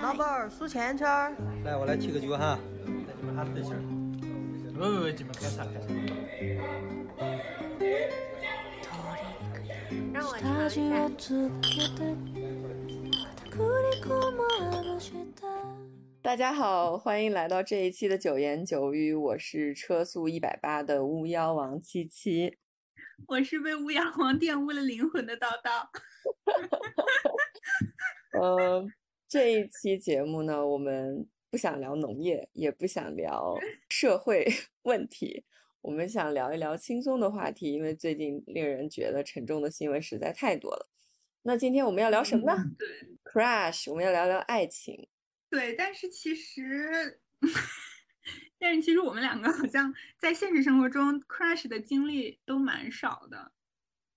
老板儿数钱圈儿。来，我来提个酒哈。来，你们喊对气儿。不不不，你们开啥开啥。大家好，欢迎来到这一期的九言九语，我是车速一百八的巫妖王七七，我是被巫妖王玷污了灵魂的叨叨。呃，这一期节目呢，我们不想聊农业，也不想聊 社会 问题，我们想聊一聊轻松的话题，因为最近令人觉得沉重的新闻实在太多了。那今天我们要聊什么呢？对，Crush，我们要聊聊爱情。对，但是其实，但是其实我们两个好像在现实生活中 crush 的经历都蛮少的，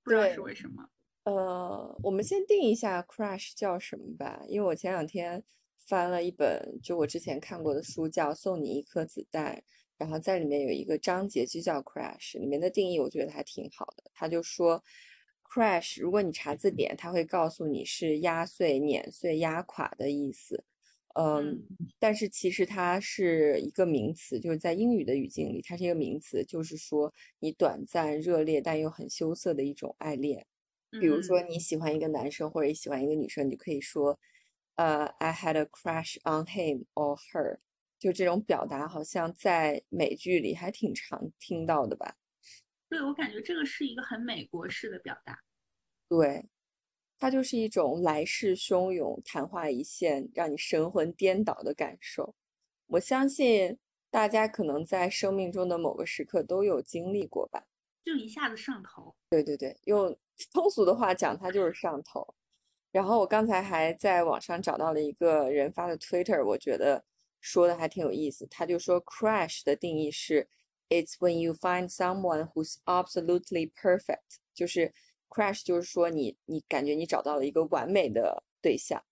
不知道是为什么。呃，我们先定一下 crush 叫什么吧，因为我前两天翻了一本就我之前看过的书，叫《送你一颗子弹》，然后在里面有一个章节就叫 crush，里面的定义我觉得还挺好的。他就说，crush 如果你查字典，他会告诉你是压碎、碾碎、压垮的意思。嗯，但是其实它是一个名词，就是在英语的语境里，它是一个名词，就是说你短暂、热烈但又很羞涩的一种爱恋。比如说你喜欢一个男生或者喜欢一个女生，你就可以说，呃，I had a crush on him or her。就这种表达，好像在美剧里还挺常听到的吧？对，我感觉这个是一个很美国式的表达。对。它就是一种来势汹涌、昙花一现，让你神魂颠倒的感受。我相信大家可能在生命中的某个时刻都有经历过吧，就一下子上头。对对对，用 通俗的话讲，它就是上头。然后我刚才还在网上找到了一个人发的 Twitter，我觉得说的还挺有意思。他就说，crush 的定义是，it's when you find someone who's absolutely perfect，就是。Crash 就是说你你感觉你找到了一个完美的对象，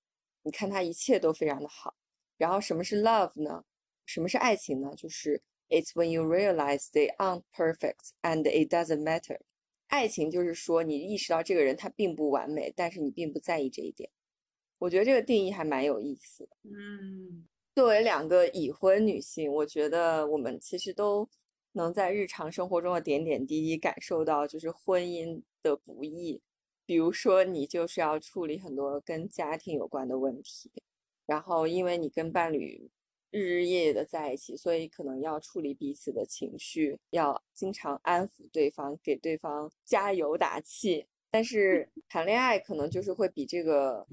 你看他一切都非常的好。然后什么是 love 呢？什么是爱情呢？就是 It's when you realize they aren't perfect and it doesn't matter。爱情就是说你意识到这个人他并不完美，但是你并不在意这一点。我觉得这个定义还蛮有意思的。嗯，作为两个已婚女性，我觉得我们其实都能在日常生活中的点点滴滴感受到，就是婚姻。的不易，比如说你就是要处理很多跟家庭有关的问题，然后因为你跟伴侣日日夜夜的在一起，所以可能要处理彼此的情绪，要经常安抚对方，给对方加油打气。但是 谈恋爱可能就是会比这个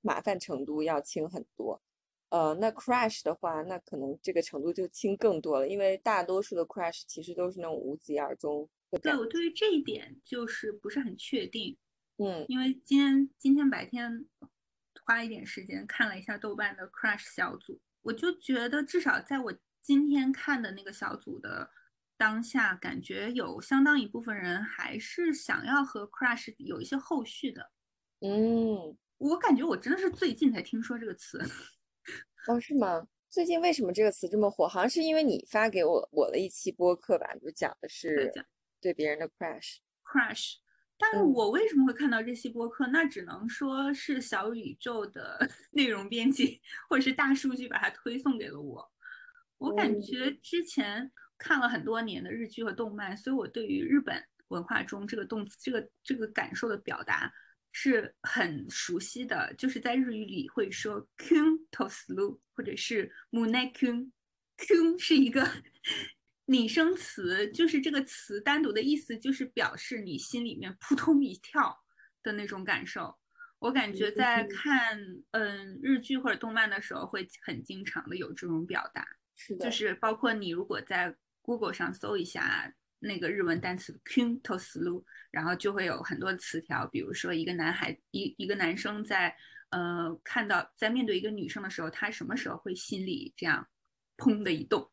麻烦程度要轻很多。呃，那 crush 的话，那可能这个程度就轻更多了，因为大多数的 crush 其实都是那种无疾而终。对我对于这一点就是不是很确定，嗯，因为今天今天白天花一点时间看了一下豆瓣的 crush 小组，我就觉得至少在我今天看的那个小组的当下，感觉有相当一部分人还是想要和 crush 有一些后续的，嗯，我感觉我真的是最近才听说这个词，哦，是吗？最近为什么这个词这么火？好像是因为你发给我我的一期播客吧，就讲的是。对别人的 crush，crush，但是我为什么会看到这期播客？那只能说是小宇宙的 内容编辑或者是大数据把它推送给了我。我感觉之前看了很多年的日剧和动漫，所以我对于日本文化中这个动词、这个这个感受的表达是很熟悉的。就是在日语里会说 kun toslu，或者是 mune kun，kun 是一个。拟声词就是这个词单独的意思，就是表示你心里面扑通一跳的那种感受。我感觉在看嗯日剧或者动漫的时候，会很经常的有这种表达。是的，就是包括你如果在 Google 上搜一下那个日文单词 “kuntoslu”，然后就会有很多词条，比如说一个男孩一一个男生在呃看到在面对一个女生的时候，他什么时候会心里这样砰的一动。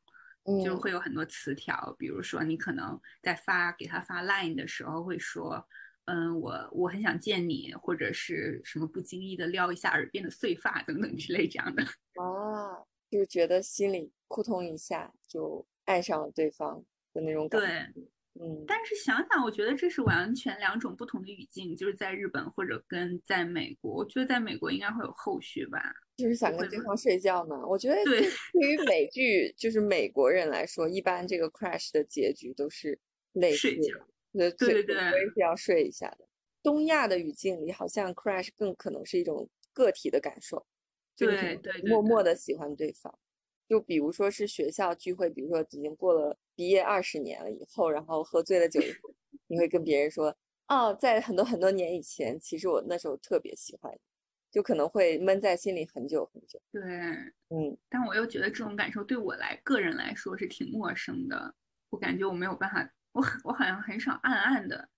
就会有很多词条，比如说你可能在发给他发 line 的时候会说，嗯，我我很想见你，或者是什么不经意的撩一下耳边的碎发等等之类这样的。啊，就是觉得心里扑通一下就爱上了对方的那种感觉。对，嗯，但是想想，我觉得这是完全两种不同的语境，就是在日本或者跟在美国，我觉得在美国应该会有后续吧。就是想跟对方睡觉呢。我觉得对对于美剧，就是美国人来说，一般这个 crash 的结局都是类似睡觉，对对对我也是要睡一下的。东亚的语境里，好像 crash 更可能是一种个体的感受，就你可能对对对默默的喜欢对方。就比如说是学校聚会，比如说已经过了毕业二十年了以后，然后喝醉了酒 你会跟别人说，哦，在很多很多年以前，其实我那时候特别喜欢你，就可能会闷在心里很久很久。对，嗯，但我又觉得这种感受对我来个人来说是挺陌生的，我感觉我没有办法，我我好像很少暗暗的，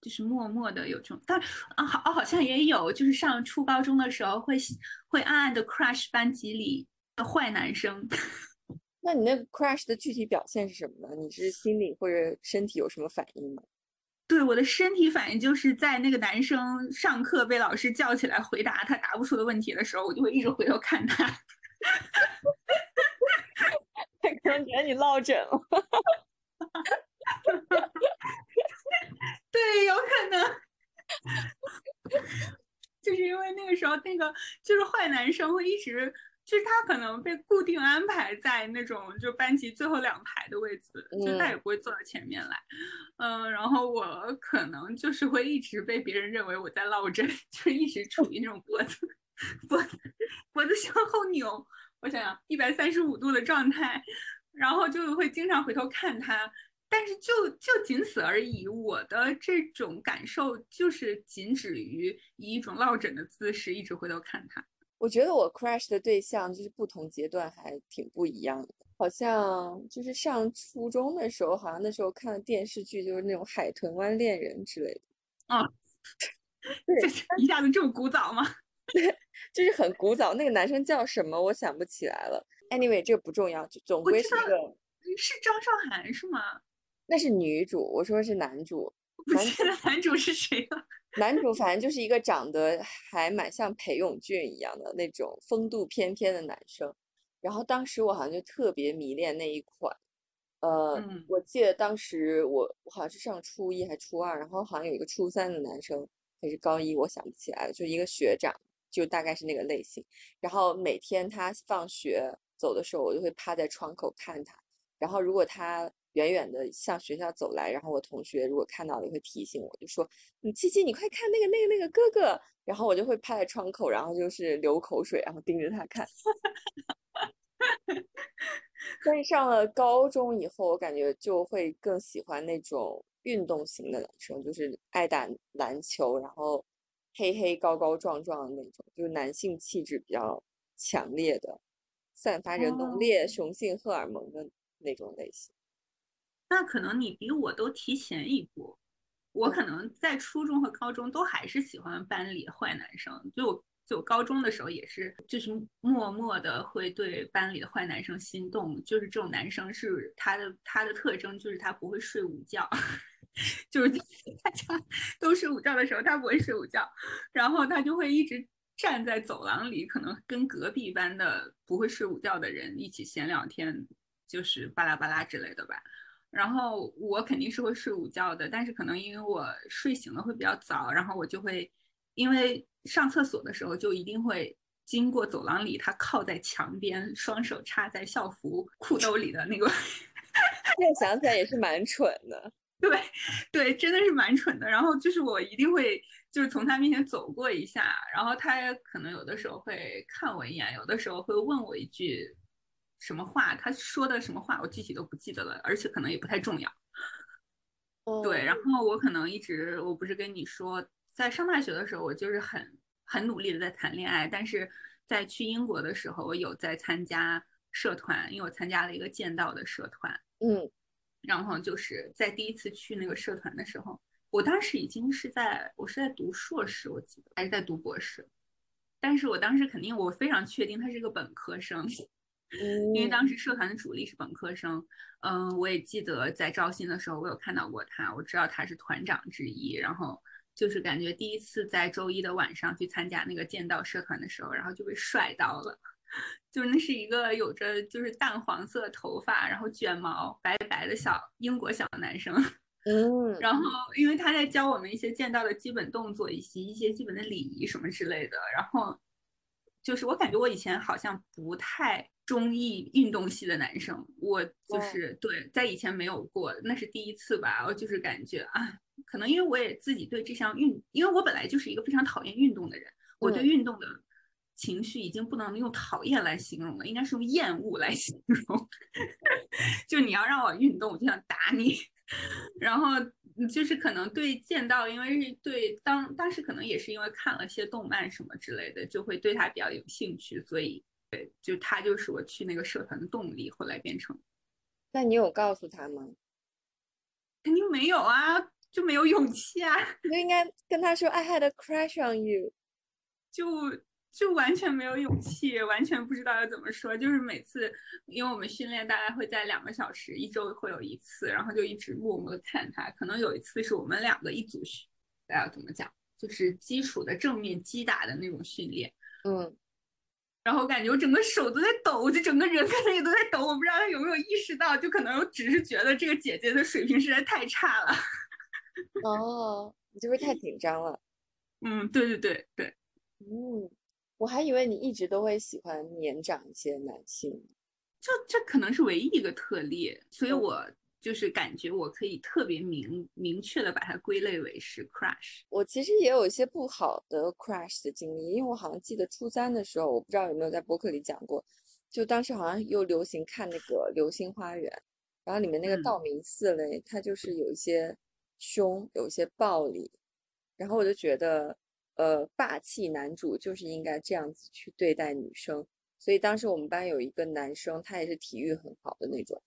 就是默默的有这种，但啊好哦好像也有，就是上初高中的时候会喜会暗暗的 crush 班级里的坏男生，那你那个 crash 的具体表现是什么呢？你是心理或者身体有什么反应吗？对我的身体反应就是在那个男生上课被老师叫起来回答他答不出的问题的时候，我就会一直回头看他。他可能觉得你落枕了。对，有可能，就是因为那个时候那个就是坏男生会一直，就是他可能被固定安排在那种就班级最后两排的位置，就他也嗯不会坐到前面来，嗯、然后我可能就是会一直被别人认为我在落枕，就是一直处于那种脖子脖子脖子向后扭，我想想一百三十五度的状态，然后就会经常回头看他。但是就就仅此而已，我的这种感受就是仅止于以一种落枕的姿势一直回头看他。我觉得我 crush 的对象就是不同阶段还挺不一样的，好像就是上初中的时候，好像那时候看的电视剧就是那种《海豚湾恋人》之类的，对这是一下子这么古早吗？对 就是很古早。那个男生叫什么我想不起来了。Anyway，这个不重要，就总归是一个，是张韶涵是吗？那是女主，我说是男主。不男记得男主是谁了。男主反正就是一个长得还蛮像裴勇俊一样的那种风度翩翩的男生，然后当时我好像就特别迷恋那一款，呃，嗯。我记得当时我我好像是上初一还初二，然后好像有一个初三的男生还是高一，我想不起来了，就一个学长，就大概是那个类型，然后每天他放学走的时候，我就会趴在窗口看他，然后如果他远远的向学校走来，然后我同学如果看到了，也会提醒我，就说：“你七七，你快看那个那个那个哥哥。”然后我就会趴在窗口，然后就是流口水，然后盯着他看。但是上了高中以后，我感觉就会更喜欢那种运动型的男生，就是爱打篮球，然后黑黑高高壮壮的那种，就是男性气质比较强烈的，散发着浓烈雄性荷尔蒙的那种类型。那可能你比我都提前一步，我可能在初中和高中都还是喜欢班里坏男生，就我就高中的时候也是，就是默默的会对班里的坏男生心动，就是这种男生是他的他的特征就是他不会睡午觉，就是 大家都睡午觉的时候他不会睡午觉，然后他就会一直站在走廊里，可能跟隔壁班的不会睡午觉的人一起闲聊天，就是巴拉巴拉之类的吧。然后我肯定是会睡午觉的，但是可能因为我睡醒了会比较早，然后我就会因为上厕所的时候就一定会经过走廊里他靠在墙边，双手插在校服裤兜里的那个，现在想起来也是蛮蠢的。对对，真的是蛮蠢的。然后就是我一定会就是从他面前走过一下，然后他可能有的时候会看我一眼，有的时候会问我一句。什么话？他说的什么话？我具体都不记得了，而且可能也不太重要。对，然后我可能一直，我不是跟你说，在上大学的时候，我就是很很努力的在谈恋爱，但是在去英国的时候，我有在参加社团，因为我参加了一个剑道的社团。嗯，然后就是在第一次去那个社团的时候，我当时已经是在，我是在读硕士，我记得还是在读博士，但是我当时肯定我非常确定他是个本科生。因为当时社团的主力是本科生，嗯，我也记得在招新的时候，我有看到过他，我知道他是团长之一，然后就是感觉第一次在周一的晚上去参加那个剑道社团的时候，然后就被帅到了，就是那是一个有着就是淡黄色头发，然后卷毛白白的小英国小男生，嗯，然后因为他在教我们一些剑道的基本动作，以及一些基本的礼仪什么之类的。然后就是我感觉我以前好像不太中意运动系的男生，我就是对在以前没有过，那是第一次吧。我就是感觉啊，可能因为我也自己对这项运，因为我本来就是一个非常讨厌运动的人，我对运动的情绪已经不能用讨厌来形容了，应该是用厌恶来 形容。就你要让我运动，我就想打你。然后就是可能对剑道，因为是对当当时可能也是因为看了些动漫什么之类的，就会对他比较有兴趣，所以对，就他就是我去那个社团的动力。后来变成，那你有告诉他吗？肯定没有啊，就没有勇气啊。你就应该跟他说 “I had a crush on you”，就。就完全没有勇气，完全不知道要怎么说。就是每次，因为我们训练大概会在两个小时，一周会有一次，然后就一直默默的看他。可能有一次是我们两个一组训，要怎么讲，就是基础的正面击打的那种训练。嗯，然后感觉我整个手都在抖，就整个人可能也都在抖。我不知道他有没有意识到，就可能我只是觉得这个姐姐的水平实在太差了。哦，你就是太紧张了。嗯，对对对对，嗯。我还以为你一直都会喜欢年长一些男性，就这可能是唯一一个特例，所以我就是感觉我可以特别明明确的把它归类为是 crush。我其实也有一些不好的 crush 的经历，因为我好像记得初三的时候，我不知道有没有在博客里讲过，就当时好像又流行看那个《流星花园》，然后里面那个道明寺嘞，他就是有一些凶，有一些暴力，然后我就觉得。呃，霸气男主就是应该这样子去对待女生，所以当时我们班有一个男生，他也是体育很好的那种，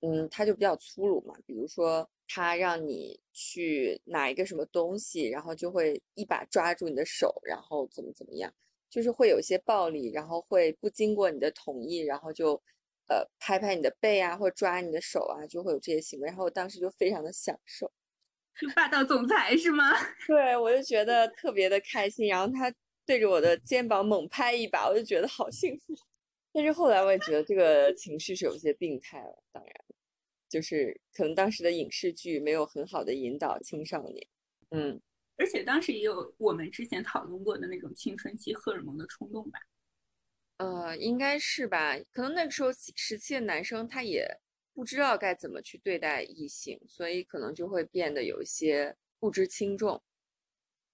嗯，他就比较粗鲁嘛，比如说他让你去拿一个什么东西，然后就会一把抓住你的手，然后怎么怎么样，就是会有一些暴力，然后会不经过你的同意，然后就呃拍拍你的背啊，或者抓你的手啊，就会有这些行为，然后我当时就非常的享受。就霸道总裁是吗？对，我就觉得特别的开心。然后他对着我的肩膀猛拍一把，我就觉得好幸福。但是后来我也觉得这个情绪是有些病态了。当然，就是可能当时的影视剧没有很好的引导青少年。嗯，而且当时也有我们之前讨论过的那种青春期荷尔蒙的冲动吧？呃，应该是吧。可能那个时候时期的男生他也。不知道该怎么去对待异性，所以可能就会变得有一些不知轻重。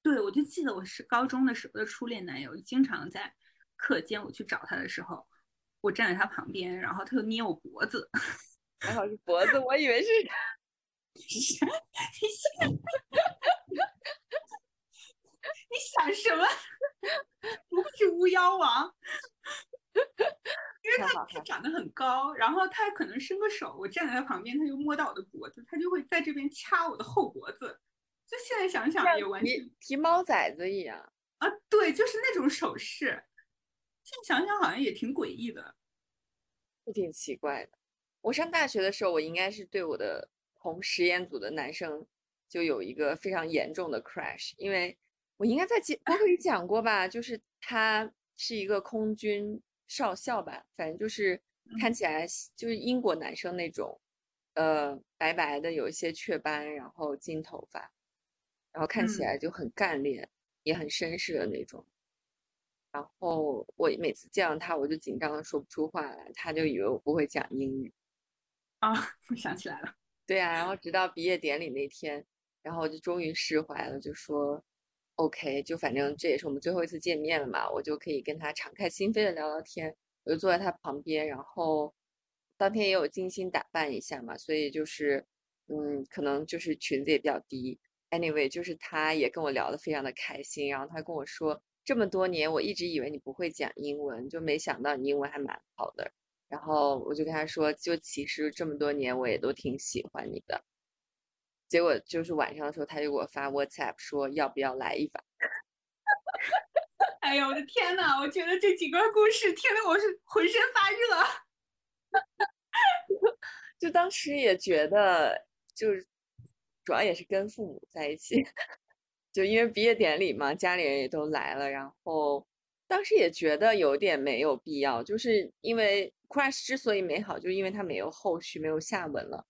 对，我就记得我是高中的时候的初恋男友，经常在课间我去找他的时候，我站在他旁边，然后他就捏我脖子，还好是脖子，我以为是你想，你想什么？不会是巫妖王？因为他他长得很高，然后他可能伸个手，我站在他旁边，他就摸到我的脖子，他就会在这边掐我的后脖子。就现在想想也完全提猫崽子一样啊，对，就是那种手势。现在想想好像也挺诡异的，也挺奇怪的。我上大学的时候，我应该是对我的同实验组的男生就有一个非常严重的 crash，因为我应该在播客里讲过吧，就是他是一个空军。少校吧，反正就是看起来就是英国男生那种，呃，白白的，有一些雀斑，然后金头发，然后看起来就很干练，也很绅士的那种。然后我每次见到他，我就紧张的说不出话来，他就以为我不会讲英语。啊，我想起来了。对啊，然后直到毕业典礼那天，然后我就终于释怀了，就说。OK，就反正这也是我们最后一次见面了嘛，我就可以跟他敞开心扉的聊聊天。我就坐在他旁边，然后当天也有精心打扮一下嘛，所以就是，嗯，可能就是裙子也比较低。Anyway，就是他也跟我聊得非常的开心，然后他跟我说，这么多年我一直以为你不会讲英文，就没想到你英文还蛮好的。然后我就跟他说，就其实这么多年我也都挺喜欢你的。结果就是晚上的时候，他就给我发 WhatsApp 说要不要来一把。哎呀，我的天呐！我觉得这几个故事听得我是浑身发热。就当时也觉得，就是主要也是跟父母在一起，就因为毕业典礼嘛，家里人也都来了。然后当时也觉得有点没有必要，就是因为 Crush 之所以美好，就是因为它没有后续，没有下文了。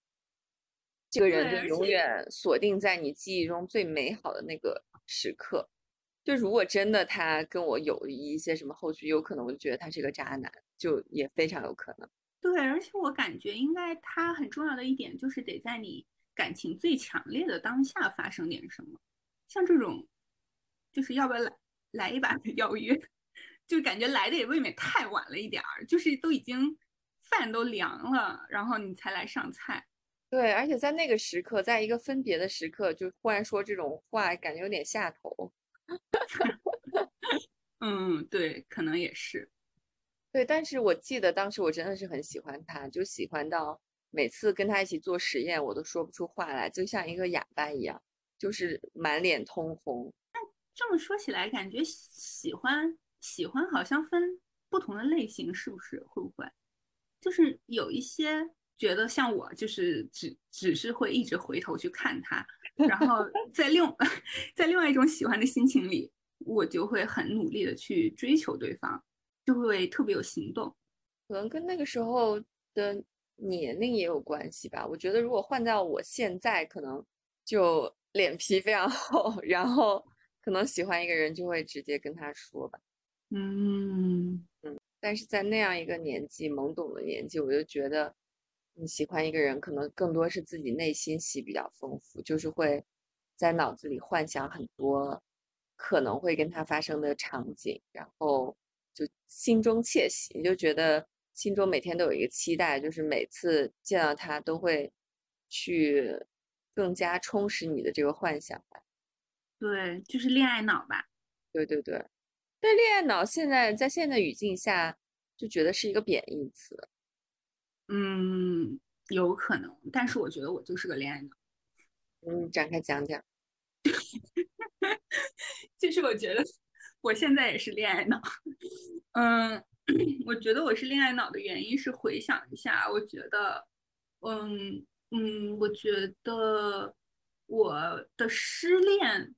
这个人就永远锁定在你记忆中最美好的那个时刻。就如果真的他跟我有一些什么后续，有可能我就觉得他是个渣男，就也非常有可能。对，而且我感觉应该他很重要的一点就是得在你感情最强烈的当下发生点什么，像这种，就是要不要来来一把的邀约，就感觉来的也未免太晚了一点儿，就是都已经饭都凉了，然后你才来上菜。对，而且在那个时刻，在一个分别的时刻，就忽然说这种话，感觉有点下头。嗯，对，可能也是。对，但是我记得当时我真的是很喜欢他，就喜欢到每次跟他一起做实验，我都说不出话来，就像一个哑巴一样，就是满脸通红。那这么说起来，感觉喜欢喜欢好像分不同的类型，是不是？会不会？就是有一些觉得像我，就是只只是会一直回头去看他，然后在另 在另外一种喜欢的心情里，我就会很努力的去追求对方，就会特别有行动。可能跟那个时候的年龄也有关系吧。我觉得如果换到我现在，可能就脸皮非常厚，然后可能喜欢一个人就会直接跟他说吧。嗯嗯，但是在那样一个年纪，懵懂的年纪，我就觉得你喜欢一个人，可能更多是自己内心戏比较丰富，就是会在脑子里幻想很多可能会跟他发生的场景，然后就心中窃喜，就觉得心中每天都有一个期待，就是每次见到他都会去更加充实你的这个幻想吧。对，就是恋爱脑吧。对对对，但恋爱脑现在在现在语境下就觉得是一个贬义词。嗯，有可能，但是我觉得我就是个恋爱脑。嗯，展开讲讲。就是我觉得我现在也是恋爱脑，嗯，我觉得我是恋爱脑的原因是回想一下，我觉得，嗯嗯，我觉得我的失恋，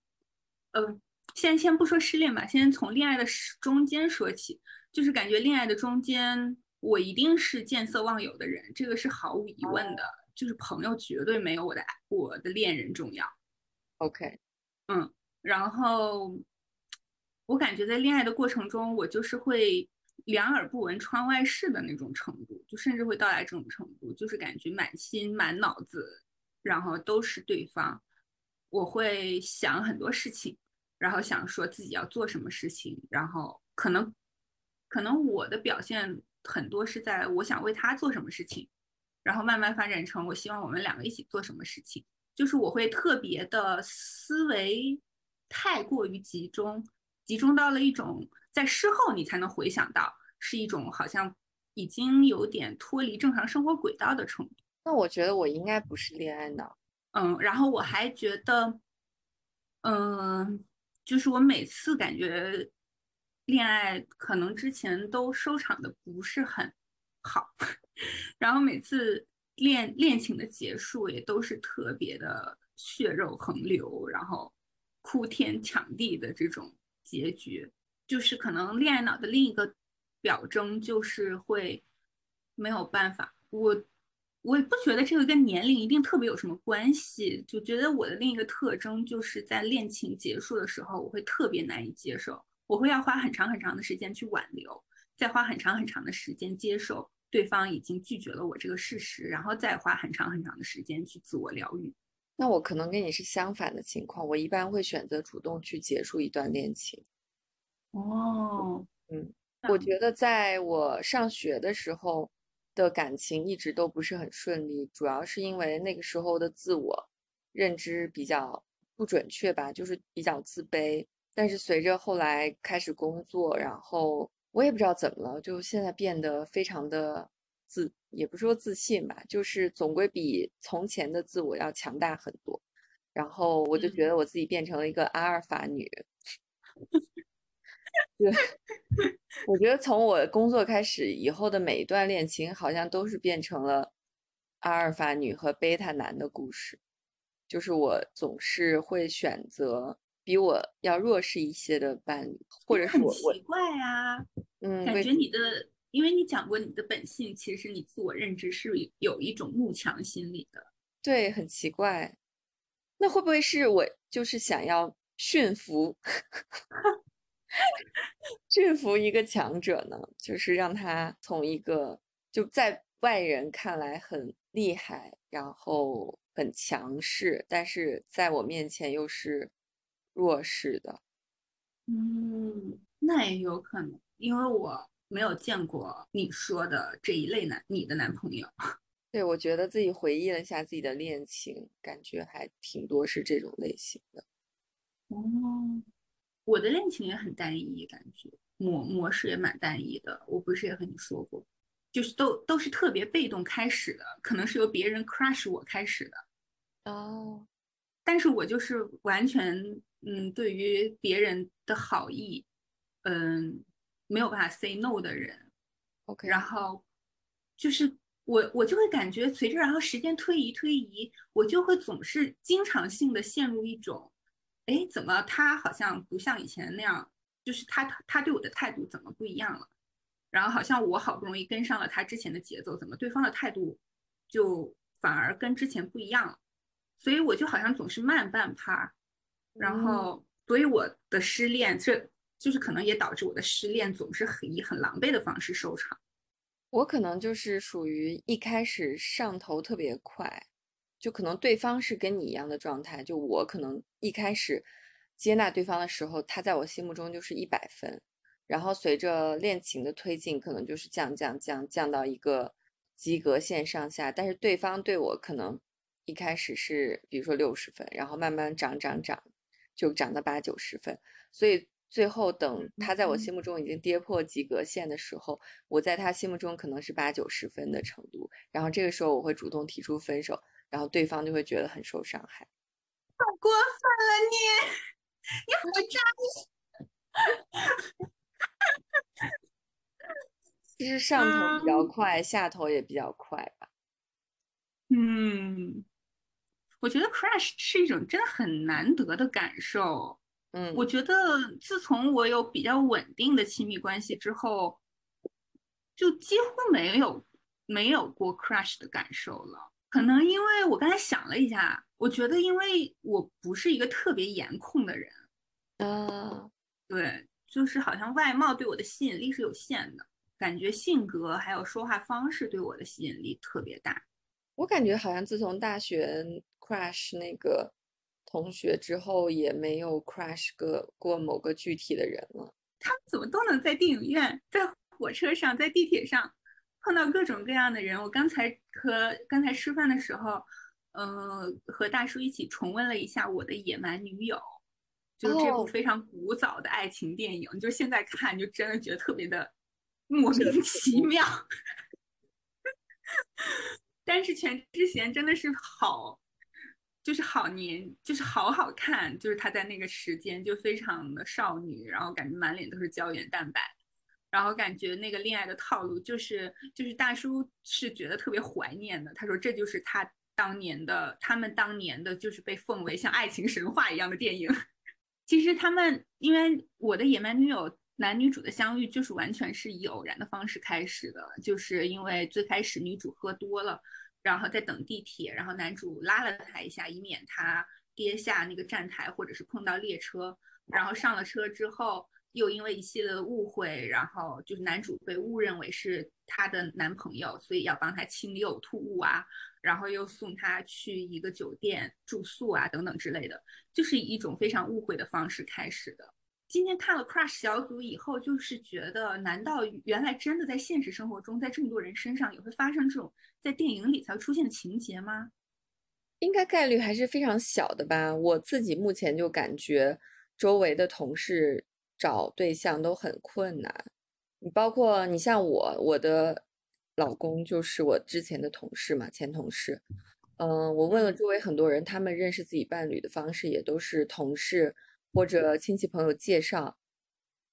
呃，先先不说失恋吧，先从恋爱的中间说起，就是感觉恋爱的中间，我一定是见色忘友的人，这个是毫无疑问的，就是朋友绝对没有我的我的恋人重要。OK，嗯，然后我感觉在恋爱的过程中，我就是会两耳不闻窗外事的那种程度，就甚至会到达这种程度，就是感觉满心满脑子，然后都是对方。我会想很多事情，然后想说自己要做什么事情，然后可能可能我的表现很多是在我想为他做什么事情，然后慢慢发展成我希望我们两个一起做什么事情。就是我会特别的思维太过于集中，集中到了一种在事后你才能回想到，是一种好像已经有点脱离正常生活轨道的程度。那我觉得我应该不是恋爱脑。嗯，然后我还觉得，嗯，就是我每次感觉恋爱可能之前都收场的不是很好，然后每次。恋恋情的结束也都是特别的血肉横流，然后哭天抢地的这种结局，就是可能恋爱脑的另一个表征就是会没有办法。我我也不觉得这个跟年龄一定特别有什么关系，就觉得我的另一个特征就是在恋情结束的时候，我会特别难以接受，我会要花很长很长的时间去挽留，再花很长很长的时间接受。对方已经拒绝了我这个事实，然后再花很长很长的时间去自我疗愈。那我可能跟你是相反的情况，我一般会选择主动去结束一段恋情。哦，嗯，我觉得在我上学的时候的感情一直都不是很顺利，主要是因为那个时候的自我认知比较不准确吧，就是比较自卑。但是随着后来开始工作，然后。我也不知道怎么了，就现在变得非常的自，也不是说自信吧，就是总归比从前的自我要强大很多。然后我就觉得我自己变成了一个阿尔法女。对，我觉得从我工作开始以后的每一段恋情，好像都是变成了阿尔法女和贝塔男的故事。就是我总是会选择。比我要弱势一些的伴侣，或者是我很奇怪啊，嗯，感觉你的，因为你讲过你的本性，其实你自我认知是有一种慕强心理的。对，很奇怪。那会不会是我就是想要驯服 驯服一个强者呢？就是让他从一个就在外人看来很厉害，然后很强势，但是在我面前又是弱势的。嗯，那也有可能，因为我没有见过你说的这一类男你的男朋友。对，我觉得自己回忆了一下自己的恋情，感觉还挺多是这种类型的。哦，我的恋情也很单一，感觉模模式也蛮单一的。我不是也和你说过，就是都都是特别被动开始的，可能是由别人 crush 我开始的。哦，但是我就是完全嗯，对于别人的好意，嗯，没有办法 say no 的人。OK，然后就是我我就会感觉随着然后时间推移推移，我就会总是经常性的陷入一种，哎，怎么他好像不像以前那样，就是他他对我的态度怎么不一样了？然后好像我好不容易跟上了他之前的节奏，怎么对方的态度就反而跟之前不一样了？所以我就好像总是慢半拍，然后所以我的失恋，这就是可能也导致我的失恋总是很以很狼狈的方式收场。我可能就是属于一开始上头特别快，就可能对方是跟你一样的状态，就我可能一开始接纳对方的时候，他在我心目中就是一百分，然后随着恋情的推进，可能就是降降降降到一个及格线上下，但是对方对我可能一开始是比如说六十分，然后慢慢涨涨涨，就涨到八九十分，所以。最后等他在我心目中已经跌破及格线的时候，我在他心目中可能是八九十分的程度，然后这个时候我会主动提出分手，然后对方就会觉得很受伤害。太过分了你，你好渣！其实上头比较快，下头也比较快吧。嗯，我觉得 crush 是一种真的很难得的感受。嗯，我觉得自从我有比较稳定的亲密关系之后，就几乎没有没有过 crush 的感受了。可能因为我刚才想了一下，我觉得因为我不是一个特别颜控的人，啊，对，就是好像外貌对我的吸引力是有限的，感觉性格还有说话方式对我的吸引力特别大。我感觉好像自从大学 crush 那个。同学之后也没有 crush 过过某个具体的人了。他们怎么都能在电影院、在火车上、在地铁上碰到各种各样的人？我刚才和刚才吃饭的时候，嗯、呃，和大叔一起重温了一下《我的野蛮女友》，就是这部非常古早的爱情电影。就现在看，就真的觉得特别的 莫名其妙。但是全智贤真的是好。就是好年，就是好好看，就是她在那个时间就非常的少女，然后感觉满脸都是胶原蛋白，然后感觉那个恋爱的套路就是就是大叔是觉得特别怀念的，他说这就是他当年的他们当年的就是被奉为像爱情神话一样的电影。其实他们因为我的野蛮女友男女主的相遇就是完全是以偶然的方式开始的，就是因为最开始女主喝多了。然后在等地铁，然后男主拉了她一下，以免她跌下那个站台或者是碰到列车。然后上了车之后，又因为一系列的误会，然后就是男主被误认为是她的男朋友，所以要帮她清理呕吐物啊，然后又送她去一个酒店住宿啊，等等之类的，就是以一种非常误会的方式开始的。今天看了 Crush 小组以后，就是觉得，难道原来真的在现实生活中，在这么多人身上也会发生这种在电影里才会出现的情节吗？应该概率还是非常小的吧。我自己目前就感觉周围的同事找对象都很困难。你包括你像我，我的老公就是我之前的同事嘛，前同事。嗯，我问了周围很多人，他们认识自己伴侣的方式也都是同事。或者亲戚朋友介绍，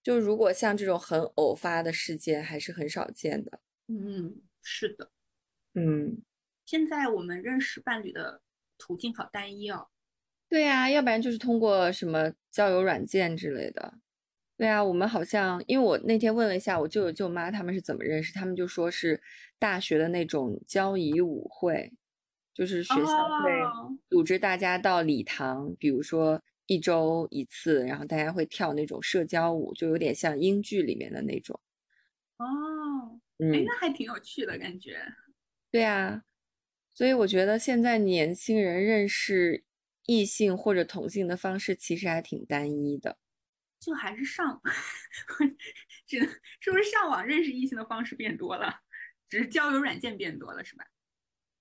就如果像这种很偶发的事件，还是很少见的。嗯，是的，嗯，现在我们认识伴侣的途径好单一哦。对呀，要不然就是通过什么交友软件之类的。对啊，我们好像，因为我那天问了一下我舅舅舅妈他们是怎么认识，他们就说是大学的那种交谊舞会，就是学校会哦组织大家到礼堂，比如说一周一次，然后大家会跳那种社交舞，就有点像英剧里面的那种。哦，哎，嗯，那还挺有趣的感觉。对啊，所以我觉得现在年轻人认识异性或者同性的方式其实还挺单一的。就还是上，只能是不是上网认识异性的方式变多了，只是交友软件变多了，是吧？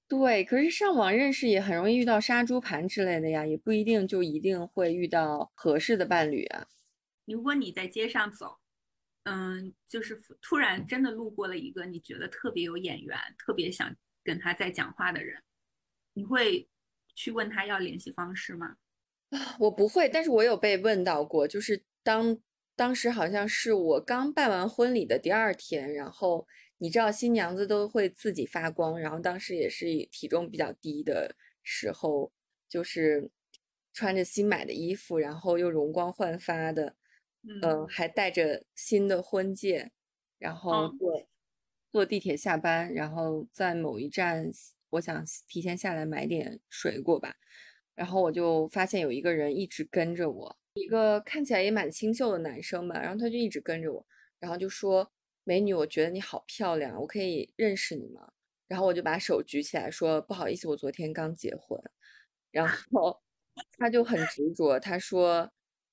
对，可是上网认识也很容易遇到杀猪盘之类的呀，也不一定就一定会遇到合适的伴侣啊。如果你在街上走，嗯，就是突然真的路过了一个你觉得特别有眼缘、特别想跟他再讲话的人，你会去问他要联系方式吗？我不会，但是我有被问到过，就是当当时好像是我刚办完婚礼的第二天，然后你知道新娘子都会自己发光，然后当时也是体重比较低的时候，就是穿着新买的衣服，然后又容光焕发的，嗯嗯，还带着新的婚戒，然后哦坐坐地铁下班，然后在某一站，我想提前下来买点水果吧。然后我就发现有一个人一直跟着我，一个看起来也蛮清秀的男生吧，然后他就一直跟着我，然后就说：“美女，我觉得你好漂亮，我可以认识你吗？”然后我就把手举起来说：“不好意思，我昨天刚结婚。”然后他就很执着，他说：“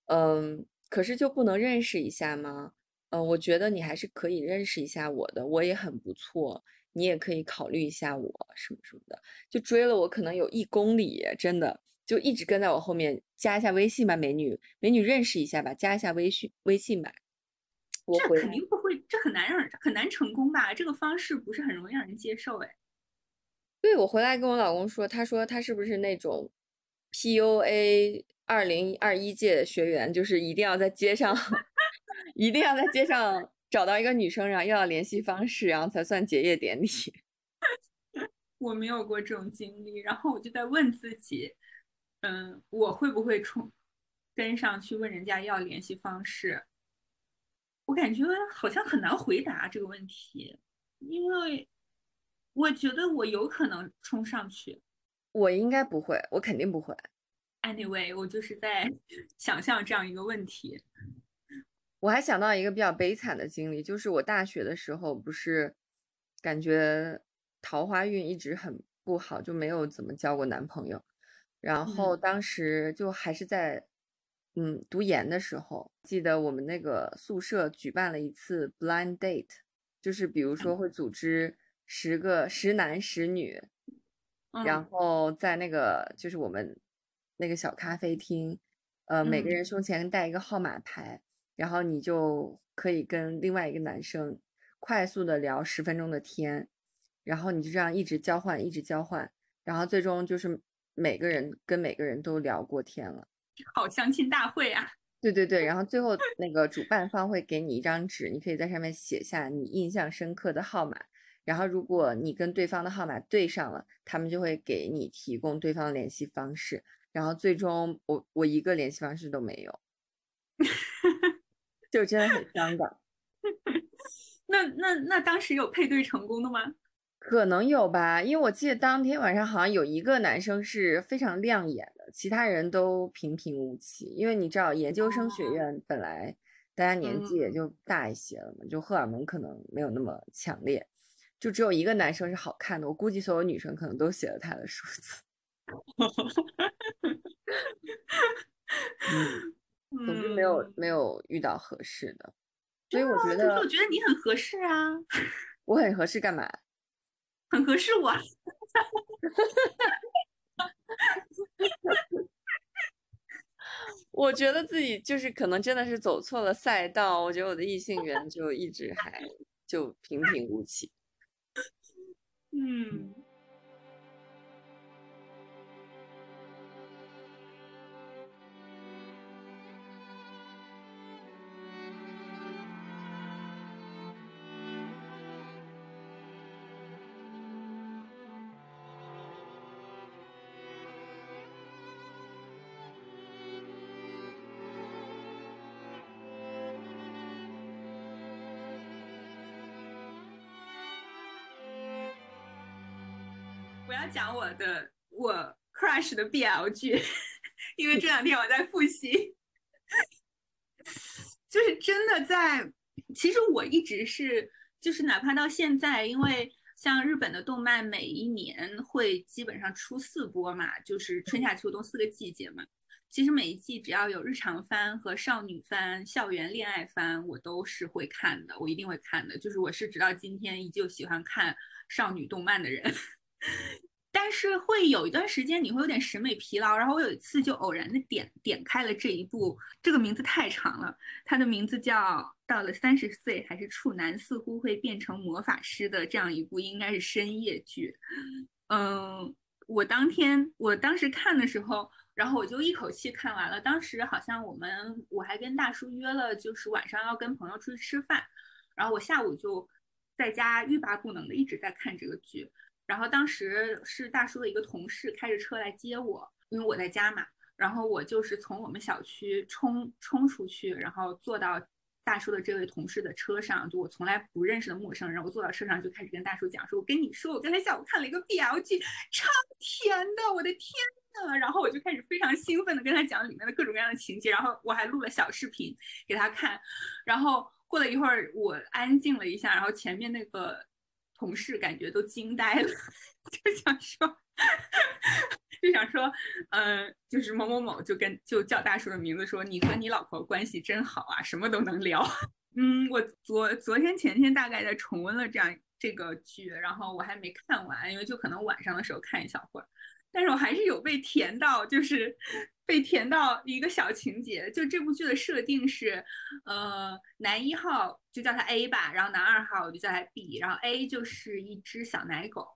嗯，可是就不能认识一下吗？嗯，我觉得你还是可以认识一下我的，我也很不错，你也可以考虑一下我什么什么的。”就追了我可能有一公里，真的。就一直跟在我后面，加一下微信吧，美女，美女认识一下吧，加一下微信微信吧。我这肯定不会，这很难让人很难成功吧？这个方式不是很容易让人接受哎。对我回来跟我老公说，他说他是不是那种 PUA 二零二一届学员，就是一定要在街上，一定要在街上找到一个女生，然后要联系方式，然后才算结业典礼。我没有过这种经历，然后我就在问自己，嗯，我会不会冲跟上去问人家要联系方式？我感觉好像很难回答这个问题，因为我觉得我有可能冲上去。我应该不会，我肯定不会。Anyway，我就是在 想象这样一个问题。我还想到一个比较悲惨的经历，就是我大学的时候，不是感觉桃花运一直很不好，就没有怎么交过男朋友。然后当时就还是在嗯读研的时候，记得我们那个宿舍举办了一次 blind date，就是比如说会组织十个十男十女，然嗯。后在那个就是我们那个小咖啡厅，呃，每个嗯。人胸前带一个号码牌，然后你就可以跟另外一个男生快速的聊十分钟的天，然后你就这样一直交换，一直交换，然后最终就是每个人跟每个人都聊过天了。好相亲大会啊！对对对，然后最后那个主办方会给你一张纸，你可以在上面写下你印象深刻的号码，然后如果你跟对方的号码对上了，他们就会给你提供对方的联系方式，然后最终我我一个联系方式都没有，就真的很伤感。那那那当时有配对成功的吗？可能有吧，因为我记得当天晚上好像有一个男生是非常亮眼的，其他人都平平无奇。因为你知道，研究生学院本来大家年纪也就大一些了嘛，就荷尔蒙可能没有那么强烈，就只有一个男生是好看的。我估计所有女生可能都写了他的数字。嗯，总之没有嗯没有遇到合适的，所以我觉得我觉得你很合适啊，我很合适干嘛？很合适我。我觉得自己就是可能真的是走错了赛道，我觉得我的异性缘就一直还就平平无奇。嗯。的我 crush 的 BL 剧，因为这两天我在复习，就是真的在。其实我一直是，就是哪怕到现在，因为像日本的动漫，每一年会基本上出四波嘛，就是春夏秋冬四个季节嘛。其实每一季只要有日常番和少女番、校园恋爱番，我都是会看的，我一定会看的。就是我是直到今天依旧喜欢看少女动漫的人。但是会有一段时间你会有点审美疲劳，然后我有一次就偶然的点点开了这一部，这个名字太长了，它的名字叫《到了三十岁还是处男似乎会变成魔法师的这样一部应该是深夜剧》。嗯，我当天我当时看的时候，然后我就一口气看完了。当时好像我们我还跟大叔约了，就是晚上要跟朋友出去吃饭，然后我下午就在家欲罢不能的一直在看这个剧。然后当时是大叔的一个同事开着车来接我，因为我在家嘛。然后我就是从我们小区冲冲出去，然后坐到大叔的这位同事的车上，就我从来不认识的陌生人。我坐到车上就开始跟大叔讲说：“我跟你说，我刚才下午看了一个 BL 剧，超甜的，我的天呐！”然后我就开始非常兴奋的跟他讲里面的各种各样的情节，然后我还录了小视频给他看。然后过了一会儿，我安静了一下，然后前面那个。同事感觉都惊呆了，就想说，就想说，嗯，就是某某某就跟就叫大叔的名字说，你和你老婆关系真好啊，什么都能聊。嗯，我昨昨天前天大概在重温了这样这个剧，然后我还没看完，因为就可能晚上的时候看一小会儿。但是我还是有被甜到，就是被甜到一个小情节。就这部剧的设定是，呃，男一号就叫他 A 吧，然后男二号我就叫他 B，然后 A 就是一只小奶狗，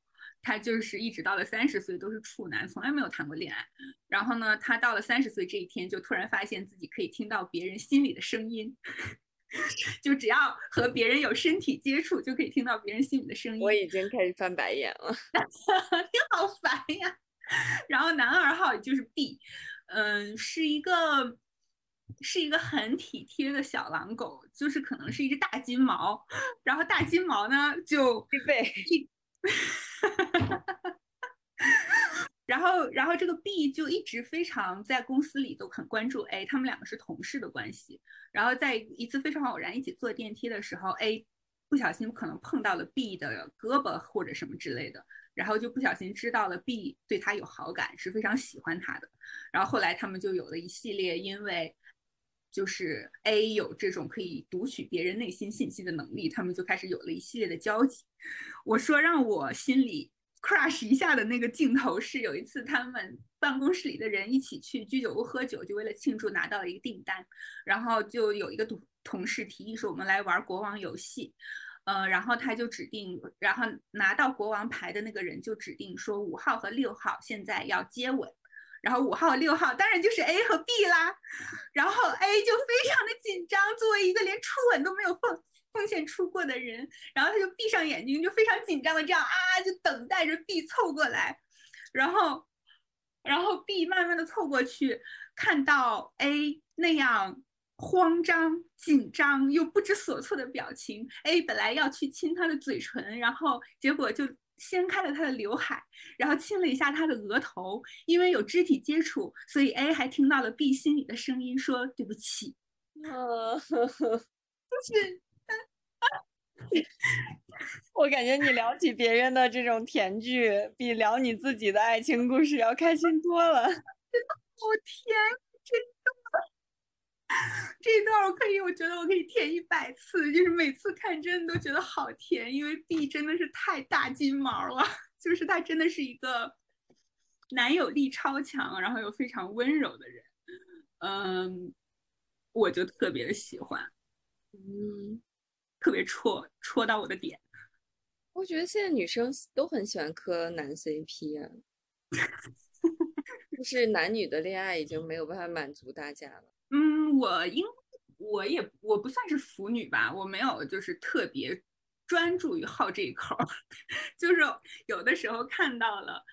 他就是一直到了三十岁都是处男，从来没有谈过恋爱。然后呢，他到了三十岁这一天，就突然发现自己可以听到别人心里的声音，就只要和别人有身体接触，就可以听到别人心里的声音。我已经开始翻白眼了，你好烦呀！然后男二号就是 B，嗯，是一个是一个很体贴的小狼狗，就是可能是一只大金毛。然后大金毛呢就必备，然后然后这个 B 就一直非常在公司里都很关注 A，他们两个是同事的关系。然后在一次非常偶然一起坐电梯的时候，A 不小心可能碰到了 B 的胳膊或者什么之类的。然后就不小心知道了 B 对他有好感，是非常喜欢他的。然后后来他们就有了一系列，因为就是 A 有这种可以读取别人内心信息的能力，他们就开始有了一系列的交集。我说让我心里 crush 一下的那个镜头是有一次他们办公室里的人一起去居酒屋喝酒，就为了庆祝拿到了一个订单，然后就有一个同同事提议说我们来玩国王游戏。呃，然后他就指定，然后拿到国王牌的那个人就指定说五号和六号现在要接吻，然后五号六号当然就是 A 和 B 啦，然后 A 就非常的紧张，作为一个连初吻都没有奉奉献出过的人，然后他就闭上眼睛，就非常紧张的这样啊，就等待着 B 凑过来，然后，然后 B 慢慢的凑过去，看到 A 那样。慌张、紧张又不知所措的表情。A 本来要去亲他的嘴唇，然后结果就掀开了他的刘海，然后亲了一下他的额头。因为有肢体接触，所以 A 还听到了 B 心里的声音，说对不起。呃，就是，我感觉你聊起别人的这种甜剧，比聊你自己的爱情故事要开心多了。真的好甜。这一段我可以，我觉得我可以填一百次，就是每次看真的都觉得好甜，因为 B 真的是太大金毛了，就是他真的是一个男友力超强，然后又非常温柔的人，嗯，我就特别的喜欢，嗯，特别戳戳到我的点。我觉得现在女生都很喜欢磕男 CP 啊，就是男女的恋爱已经没有办法满足大家了。嗯，我应我也我不算是腐女吧，我没有就是特别专注于好这一口，就是有的时候看到了，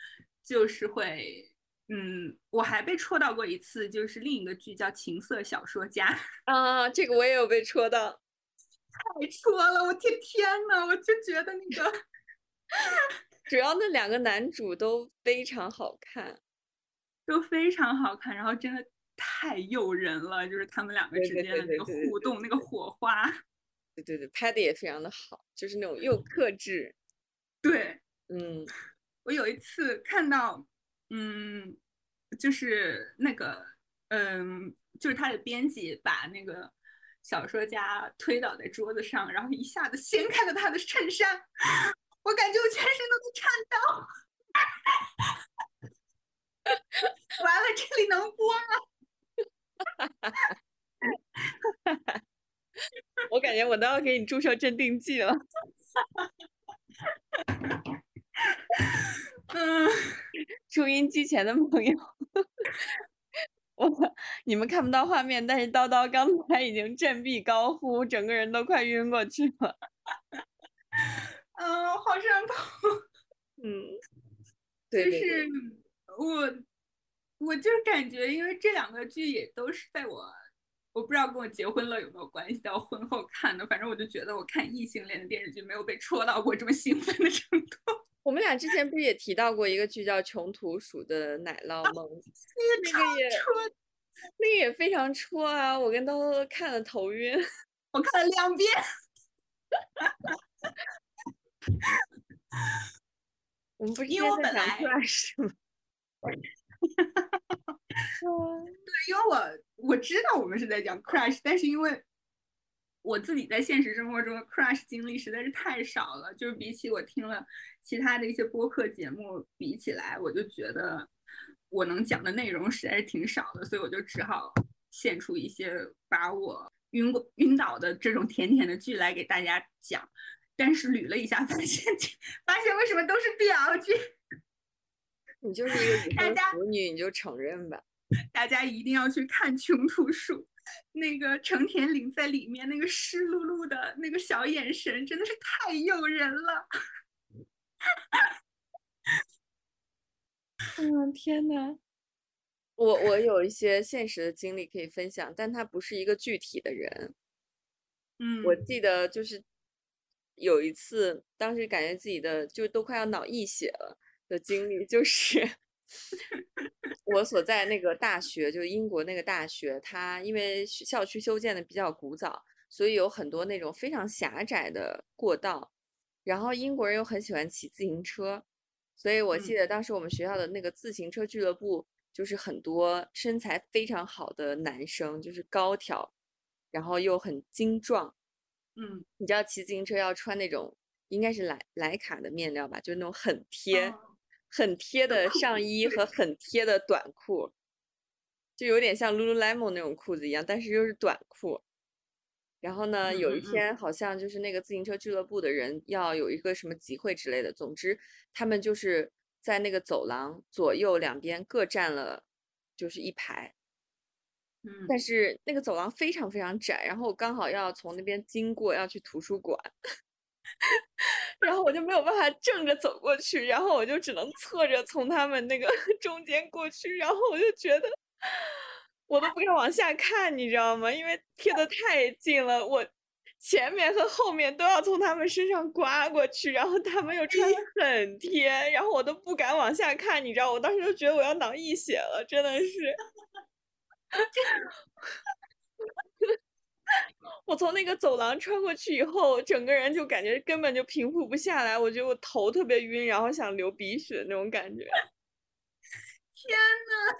就是会，嗯，我还被戳到过一次，就是另一个剧叫《情色小说家》啊，这个我也有被戳到，太戳了，我天天呐，我就觉得那个 主要那两个男主都非常好看，都非常好看，然后真的太诱人了，就是他们两个之间的那个互动，那个火花。对对对，拍的也非常的好，就是那种又克制。对，嗯，我有一次看到，嗯，就是那个，嗯，就是他的编辑把那个小说家推倒在桌子上，然后一下子掀开了他的衬衫，我感觉我全身都在颤抖。完了，这里能播吗？我感觉我都要给你注射镇定剂了。嗯，收音机前的朋友，我你们看不到画面，但是叨叨刚才已经振臂高呼，整个人都快晕过去了。嗯，好上头。嗯，就是我，我就是感觉，因为这两个剧也都是在我。我不知道跟我结婚了有没有关系，到婚后看的，反正我就觉得我看异性恋的电视剧没有被戳到过这么兴奋的程度。我们俩之前不是也提到过一个剧叫《穷途鼠的奶酪梦》，那个也戳，那个也非常戳啊！我跟叨叨都看了头晕，我看了两遍。我们不是因为我本来是吗？哈哈哈对，因为我我知道我们是在讲 crush，但是因为我自己在现实生活中 crush 经历实在是太少了，就是比起我听了其他的一些播客节目比起来，我就觉得我能讲的内容实在是挺少的，所以我就只好献出一些把我晕过晕倒的这种甜甜的剧来给大家讲。但是捋了一下，发现 发现为什么都是 BL 剧。你就是一个已婚腐女，你就承认吧。大家一定要去看《穷途鼠》，那个成田凌在里面那个湿漉漉的那个小眼神，真的是太诱人了。嗯，天呐，我我有一些现实的经历可以分享，但他不是一个具体的人。嗯，我记得就是有一次，当时感觉自己的就都快要脑溢血了。的经历就是，我所在那个大学，就是英国那个大学，它因为校区修建的比较古早，所以有很多那种非常狭窄的过道。然后英国人又很喜欢骑自行车，所以我记得当时我们学校的那个自行车俱乐部，就是很多身材非常好的男生，就是高挑，然后又很精壮。嗯，你知道骑自行车要穿那种应该是莱莱卡的面料吧，就是那种很贴。很贴的上衣和很贴的短裤，就有点像 Lululemon 那种裤子一样，但是又是短裤。然后呢，有一天好像就是那个自行车俱乐部的人要有一个什么集会之类的，总之他们就是在那个走廊左右两边各站了，就是一排。嗯，但是那个走廊非常非常窄，然后我刚好要从那边经过，要去图书馆。然后我就没有办法正着走过去，然后我就只能侧着从他们那个 中间过去，然后我就觉得我都不敢往下看，你知道吗？因为贴的太近了，我前面和后面都要从他们身上刮过去，然后他们又穿的很贴，然后我都不敢往下看，你知道，我当时就觉得我要脑溢血了，真的是。我从那个走廊穿过去以后，整个人就感觉根本就平复不下来。我觉得我头特别晕，然后想流鼻血那种感觉。天呐，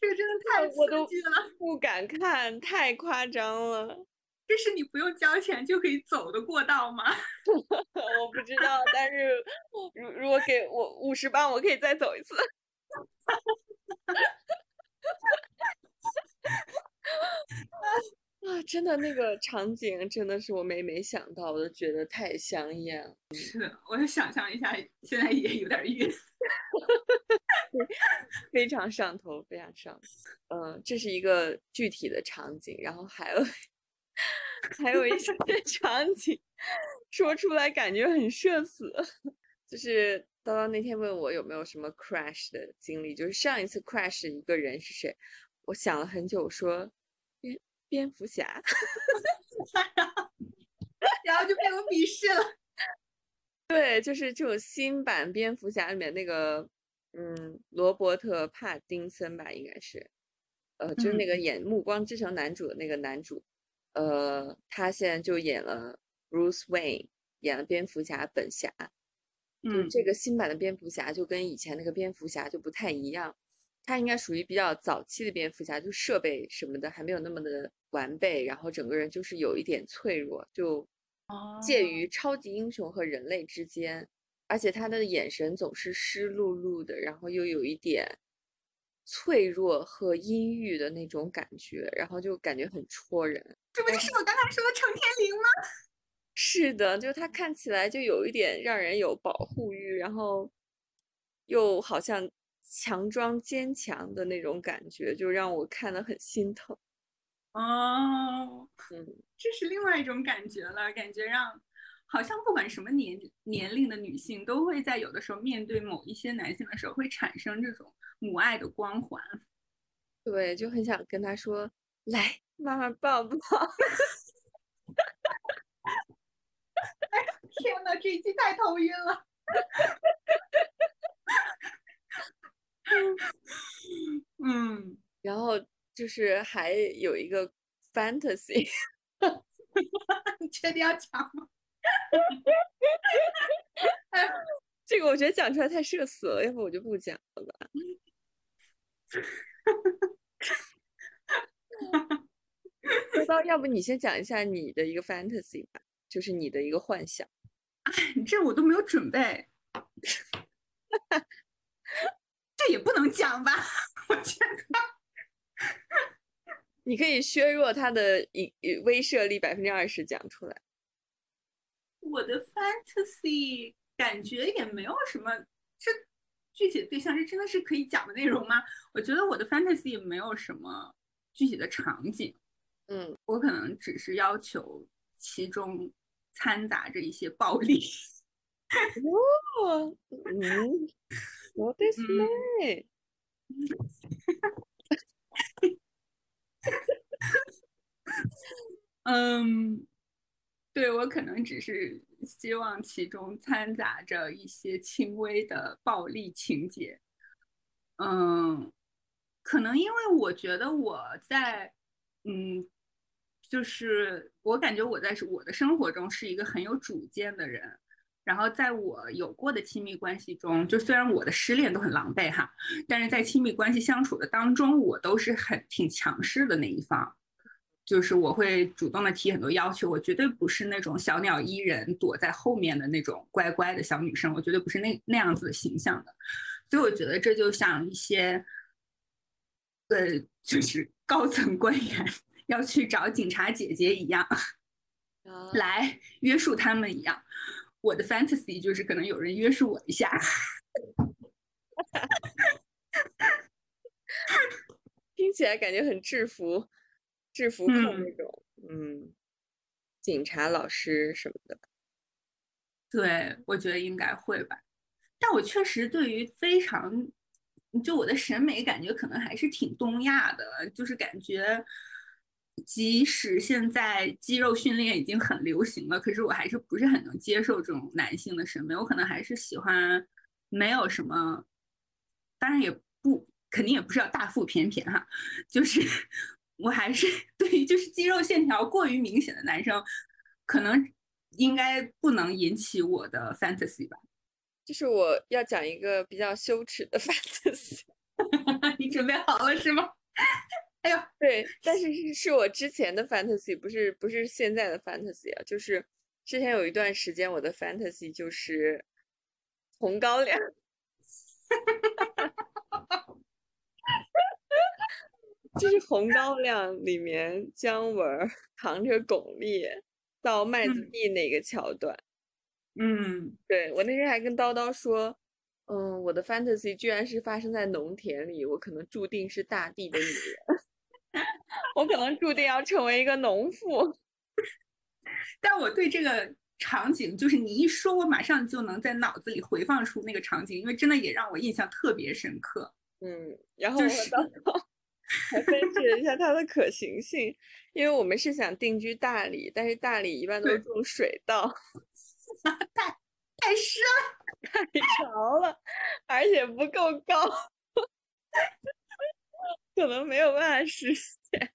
这个真的太刺激了！不敢看，太夸张了。这是你不用交钱就可以走的过道吗？我不知道，但是如如果给我五十磅，我可以再走一次。啊，真的那个场景真的是我每每想到，我都觉得太香艳了。是，我想象一下，现在也有点晕，非常上头，非常上头。嗯，这是一个具体的场景，然后还有 还有一些 场景，说出来感觉很社死。就是叨叨那天问我有没有什么 crash 的经历，就是上一次 crash 一个人是谁？我想了很久，说。蝙蝠侠，然后就被我鄙视了。对，就是这种新版蝙蝠侠里面那个，嗯，罗伯特·帕丁森吧，应该是，呃，就是那个演《暮光之城》男主的那个男主，呃，他现在就演了 Bruce Wayne，演了蝙蝠侠本侠。就嗯这个新版的蝙蝠侠就跟以前那个蝙蝠侠就不太一样，他应该属于比较早期的蝙蝠侠，就设备什么的还没有那么的完备，然后整个人就是有一点脆弱，就介于超级英雄和人类之间，而且他的眼神总是湿漉漉的，然后又有一点脆弱和阴郁的那种感觉，然后就感觉很戳人。这不就是我刚才说的程天林吗？是的，就是他看起来就有一点让人有保护欲，然后又好像强装坚强的那种感觉，就让我看得很心疼。哦，嗯，这是另外一种感觉了，感觉让好像不管什么年年龄的女性，都会在有的时候面对某一些男性的时候，会产生这种母爱的光环。对，就很想跟他说：“来，妈妈抱抱。哎天呐，这一期太头晕了。嗯，”然后就是还有一个 fantasy，你确定要讲吗？这个我觉得讲出来太社死了，要不我就不讲了吧。要不你先讲一下你的一个 fantasy 吧，就是你的一个幻想。这我都没有准备，这也不能讲吧？我觉得。你可以削弱它的影威慑力百分之二十讲出来。我的 fantasy 感觉也没有什么，这具体的对象，这真的是可以讲的内容吗？我觉得我的 fantasy 也没有什么具体的场景，嗯，我可能只是要求其中掺杂着一些暴力。哦，嗯，what is 嗯 that？嗯，对我可能只是希望其中掺杂着一些轻微的暴力情节。嗯，可能因为我觉得我在，嗯，就是我感觉我在我的生活中是一个很有主见的人。然后在我有过的亲密关系中，就虽然我的失恋都很狼狈哈，但是在亲密关系相处的当中，我都是很挺强势的那一方。就是我会主动的提很多要求，我绝对不是那种小鸟依人躲在后面的那种乖乖的小女生，我绝对不是那那样子的形象的。所以我觉得这就像一些，呃，就是高层官员要去找警察姐姐一样，啊，来约束他们一样。我的 fantasy 就是可能有人约束我一下。听起来感觉很制服，制服控嗯那种，嗯，警察、老师什么的。对，我觉得应该会吧。但我确实对于非常，就我的审美感觉可能还是挺东亚的，就是感觉，即使现在肌肉训练已经很流行了，可是我还是不是很能接受这种男性的审美。我可能还是喜欢没有什么，当然也不肯定也不是要大腹便便哈，就是 我还是对于就是肌肉线条过于明显的男生，可能应该不能引起我的 fantasy 吧？就是我要讲一个比较羞耻的 fantasy，你准备好了是吗？哎呦，对，但是是是我之前的 fantasy，不是不是现在的 fantasy 啊，就是之前有一段时间我的 fantasy 就是红高粱，就是红高粱里面姜文儿扛着巩俐到麦子嗯。地那个桥段。嗯，对，我那天还跟叨叨说，嗯，我的 fantasy 居然是发生在农田里，我可能注定是大地的女人，我可能注定要成为一个农妇。但我对这个场景，就是你一说，我马上就能在脑子里回放出那个场景，因为真的也让我印象特别深刻。嗯，然后我和就是叨叨 还分析了一下它的可行性，因为我们是想定居大理，但是大理一般都是种水稻，太太湿了，太潮了，而且不够高，可能没有办法实现。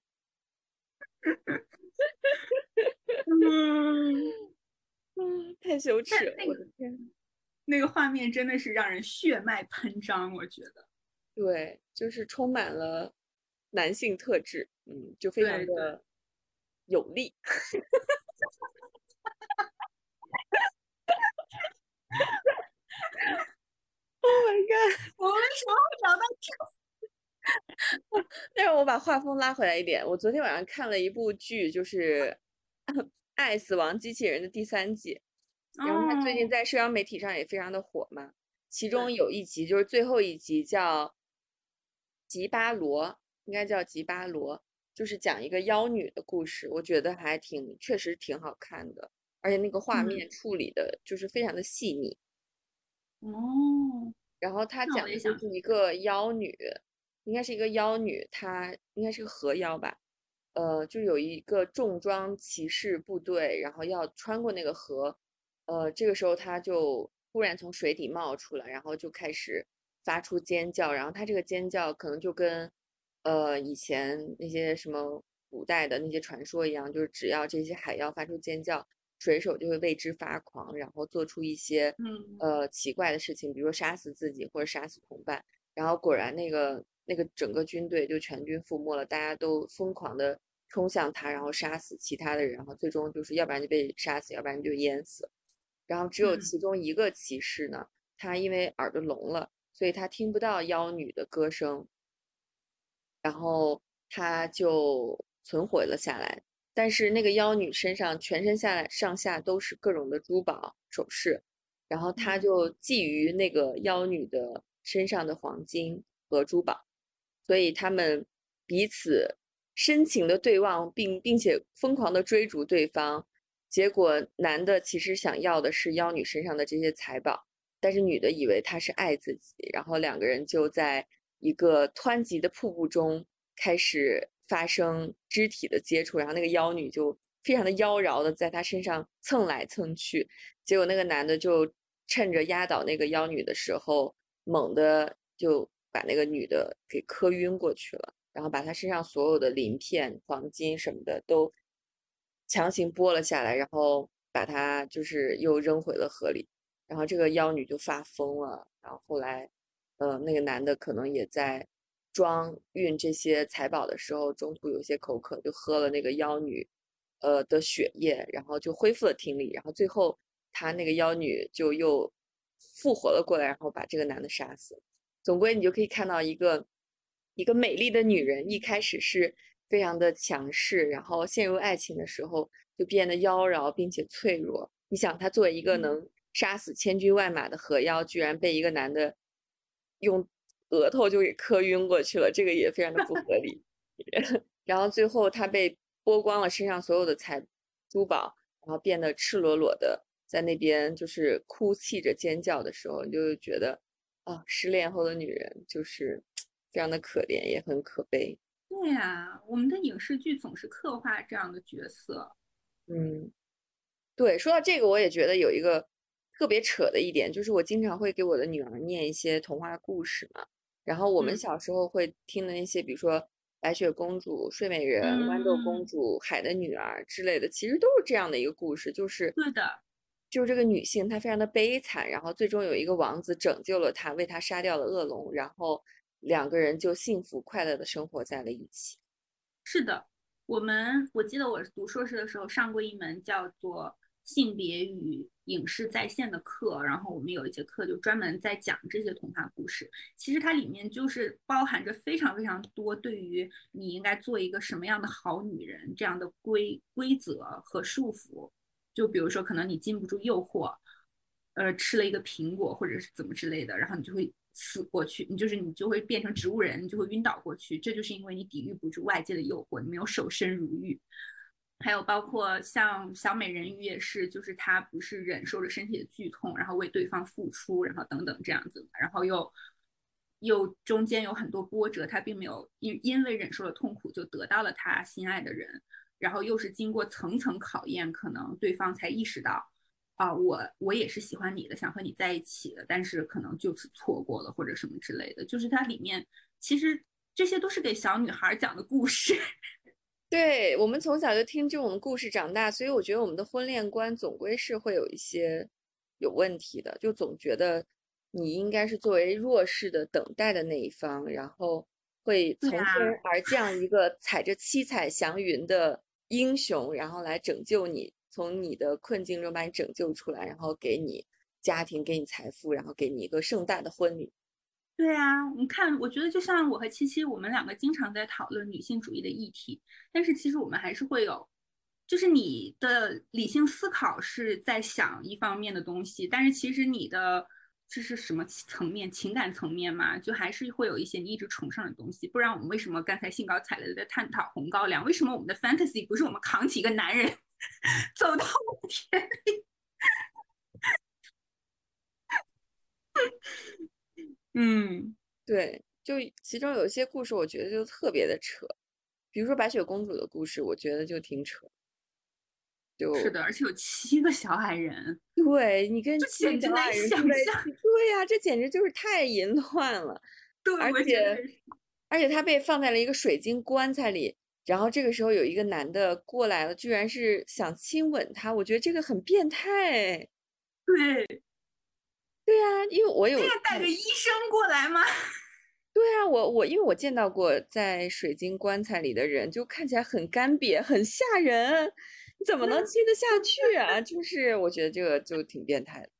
嗯，太羞耻了，我的天！那个画面真的是让人血脉喷张，我觉得。对，就是充满了男性特质，嗯，就非常的有力。Oh my god！我为什么会聊到这？但是我把画风拉回来一点，我昨天晚上看了一部剧，就是《爱死亡机器人》的第三季，然后它最近在社交媒体上也非常的火嘛。其中有一集就是最后一集，叫《吉巴罗》，应该叫吉巴罗，就是讲一个妖女的故事。我觉得还挺，确实挺好看的，而且那个画面处理的就是非常的细腻。哦，然后他讲的就是一个妖女，应该是一个妖女，她应该是个河妖吧，呃，就有一个重装骑士部队，然后要穿过那个河，呃，这个时候她就忽然从水底冒出来，然后就开始发出尖叫，然后她这个尖叫可能就跟，呃，以前那些什么古代的那些传说一样，就是只要这些海妖发出尖叫。水手就会为之发狂，然后做出一些嗯呃奇怪的事情，比如说杀死自己或者杀死同伴。然后果然那个那个整个军队就全军覆没了，大家都疯狂的冲向他，然后杀死其他的人，然后最终就是要不然就被杀死，要不然就淹死。然后只有其中一个骑士呢，他因为耳朵聋了，所以他听不到妖女的歌声，然后他就存活了下来。但是那个妖女身上全身下来上下都是各种的珠宝首饰，然后他就觊觎那个妖女的身上的黄金和珠宝，所以他们彼此深情的对望，并并且疯狂的追逐对方。结果男的其实想要的是妖女身上的这些财宝，但是女的以为他是爱自己，然后两个人就在一个湍急的瀑布中开始。发生肢体的接触，然后那个妖女就非常的妖娆的在他身上蹭来蹭去，结果那个男的就趁着压倒那个妖女的时候，猛的就把那个女的给磕晕过去了，然后把她身上所有的鳞片、黄金什么的都强行剥了下来，然后把她就是又扔回了河里，然后这个妖女就发疯了，然后后来，呃，那个男的可能也在。装运这些财宝的时候，中途有些口渴，就喝了那个妖女，呃的血液，然后就恢复了听力。然后最后他那个妖女就又复活了过来，然后把这个男的杀死。总归你就可以看到一个一个美丽的女人，一开始是非常的强势，然后陷入爱情的时候就变得妖娆并且脆弱。你想，她作为一个能杀死千军万马的河妖，居然被一个男的用。额头就给磕晕过去了，这个也非常的不合理。然后最后她被剥光了身上所有的财珠宝，然后变得赤裸裸的在那边就是哭泣着尖叫的时候，你就觉得啊，失恋后的女人就是非常的可怜，也很可悲。对呀，我们的影视剧总是刻画这样的角色。嗯，对，说到这个，我也觉得有一个特别扯的一点，就是我经常会给我的女儿念一些童话故事嘛。然后我们小时候会听的那些，比如说白雪公主、睡美人、豌豆公主、海的女儿之类的，其实都是这样的一个故事，就是对的，就是这个女性她非常的悲惨，然后最终有一个王子拯救了她，为她杀掉了恶龙，然后两个人就幸福快乐的生活在了一起。是的，我们我记得我读硕士的时候上过一门叫做。性别与影视在线的课，然后我们有一节课就专门在讲这些童话故事。其实它里面就是包含着非常非常多对于你应该做一个什么样的好女人这样的规规则和束缚。就比如说，可能你禁不住诱惑，呃，吃了一个苹果或者是怎么之类的，然后你就会死过去，你就是你就会变成植物人，你就会晕倒过去。这就是因为你抵御不住外界的诱惑，你没有守身如玉。还有包括像小美人鱼也是，就是她不是忍受着身体的剧痛，然后为对方付出，然后等等这样子，然后又又中间有很多波折，她并没有因因为忍受了痛苦就得到了她心爱的人，然后又是经过层层考验，可能对方才意识到，啊，我我也是喜欢你的，想和你在一起的，但是可能就是错过了或者什么之类的。就是它里面其实这些都是给小女孩讲的故事。对我们从小就听这种故事长大，所以我觉得我们的婚恋观总归是会有一些有问题的，就总觉得你应该是作为弱势的等待的那一方，然后会从天而降一个踩着七彩祥云的英雄，然后来拯救你，从你的困境中把你拯救出来，然后给你家庭，给你财富，然后给你一个盛大的婚礼。对啊，你看，我觉得就像我和七七，我们两个经常在讨论女性主义的议题，但是其实我们还是会有，就是你的理性思考是在想一方面的东西，但是其实你的这是什么层面，情感层面嘛，就还是会有一些你一直崇尚的东西。不然我们为什么刚才兴高采烈的在探讨红高粱？为什么我们的 fantasy 不是我们扛起一个男人走到田里？嗯，对，就其中有一些故事，我觉得就特别的扯，比如说白雪公主的故事，我觉得就挺扯。就是的，而且有七个小矮人，对你跟简直难想象。对呀，这简直就是太淫乱了。对，而且而且他被放在了一个水晶棺材里，然后这个时候有一个男的过来了，居然是想亲吻他，我觉得这个很变态。对。对呀，因为我有带个医生过来吗？对啊，我我因为我见到过在水晶棺材里的人，就看起来很干瘪，很吓人，你怎么能亲得下去啊？就是我觉得这个就挺变态的。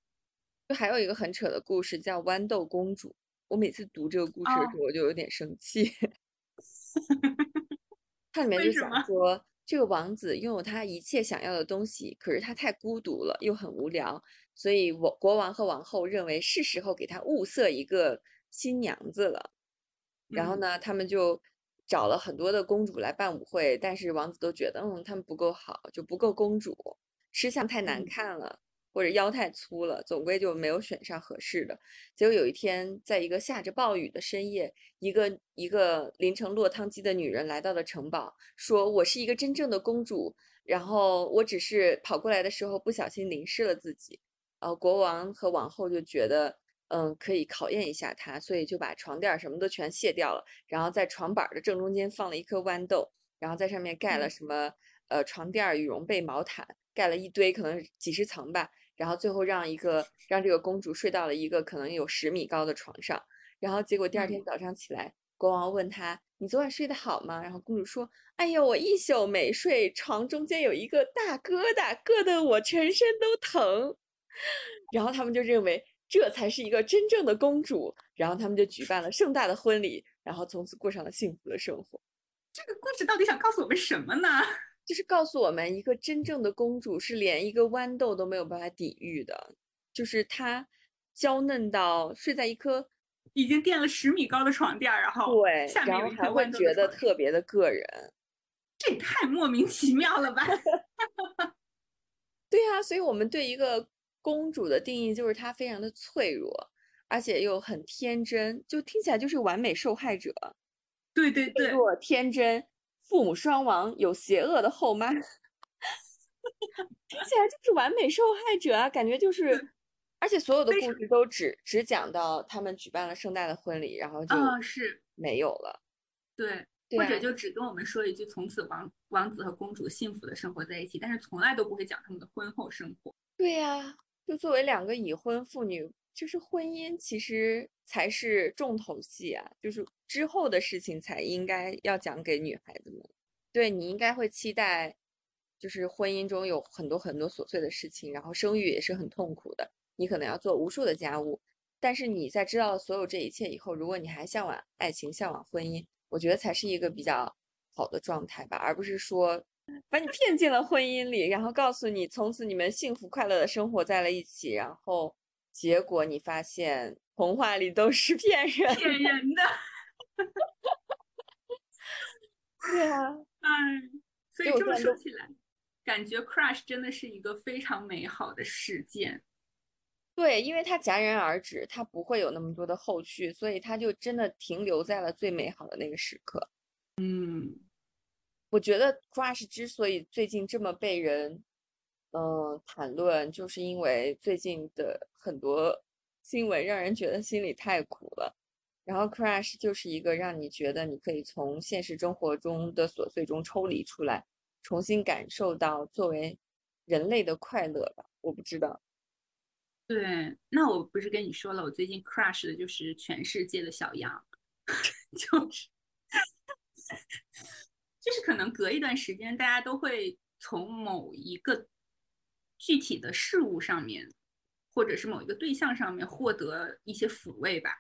就还有一个很扯的故事叫《豌豆公主》，我每次读这个故事的时候，我就有点生气。它里面就想说，这个王子拥有他一切想要的东西，可是他太孤独了，又很无聊。所以，我国王和王后认为是时候给他物色一个新娘子了。然后呢，他们就找了很多的公主来办舞会，但是王子都觉得，嗯，他们不够好，就不够公主，吃相太难看了，或者腰太粗了，总归就没有选上合适的。结果有一天，在一个下着暴雨的深夜，一个一个淋成落汤鸡的女人来到了城堡，说：“我是一个真正的公主，然后我只是跑过来的时候不小心淋湿了自己。”呃，国王和王后就觉得，嗯，可以考验一下他，所以就把床垫什么都全卸掉了，然后在床板的正中间放了一颗豌豆，然后在上面盖了什么，呃，床垫、羽绒被、毛毯，盖了一堆，可能几十层吧，然后最后让一个让这个公主睡到了一个可能有十米高的床上，然后结果第二天早上起来，国王问她：“你昨晚睡得好吗？”然后公主说：“哎呀，我一宿没睡，床中间有一个大疙瘩，硌得我全身都疼。”然后他们就认为这才是一个真正的公主，然后他们就举办了盛大的婚礼，然后从此过上了幸福的生活。这个故事到底想告诉我们什么呢？就是告诉我们，一个真正的公主是连一个豌豆都没有办法抵御的，就是她娇嫩到睡在一颗已经垫了十米高的床垫，然后对，然后还会觉得特别的个人。这也太莫名其妙了吧？对呀，所以我们对一个。公主的定义就是她非常的脆弱，而且又很天真，就听起来就是完美受害者。对对对，弱天真，父母双亡，有邪恶的后妈，听起来就是完美受害者啊！感觉就是，而且所有的故事都只只讲到他们举办了盛大的婚礼，然后就啊是没有了。对，或者就只跟我们说一句，从此王王子和公主幸福的生活在一起，但是从来都不会讲他们的婚后生活。对呀。就作为两个已婚妇女，就是婚姻其实才是重头戏啊，就是之后的事情才应该要讲给女孩子们。对你应该会期待，就是婚姻中有很多很多琐碎的事情，然后生育也是很痛苦的，你可能要做无数的家务。但是你在知道所有这一切以后，如果你还向往爱情、向往婚姻，我觉得才是一个比较好的状态吧，而不是说。把你骗进了婚姻里，然后告诉你从此你们幸福快乐的生活在了一起，然后结果你发现童话里都是骗人骗人的。对啊，哎，所以这么说起来，感觉 crush 真的是一个非常美好的事件。对，因为它戛然而止，它不会有那么多的后续，所以它就真的停留在了最美好的那个时刻。嗯。我觉得 Crush 之所以最近这么被人嗯谈论，就是因为最近的很多新闻让人觉得心里太苦了。然后 crush 就是一个让你觉得你可以从现实生活中的琐碎中抽离出来，重新感受到作为人类的快乐吧。我不知道。对，那我不是跟你说了，我最近 crush 的就是全世界的小羊，就是就是可能隔一段时间，大家都会从某一个具体的事物上面，或者是某一个对象上面获得一些抚慰吧。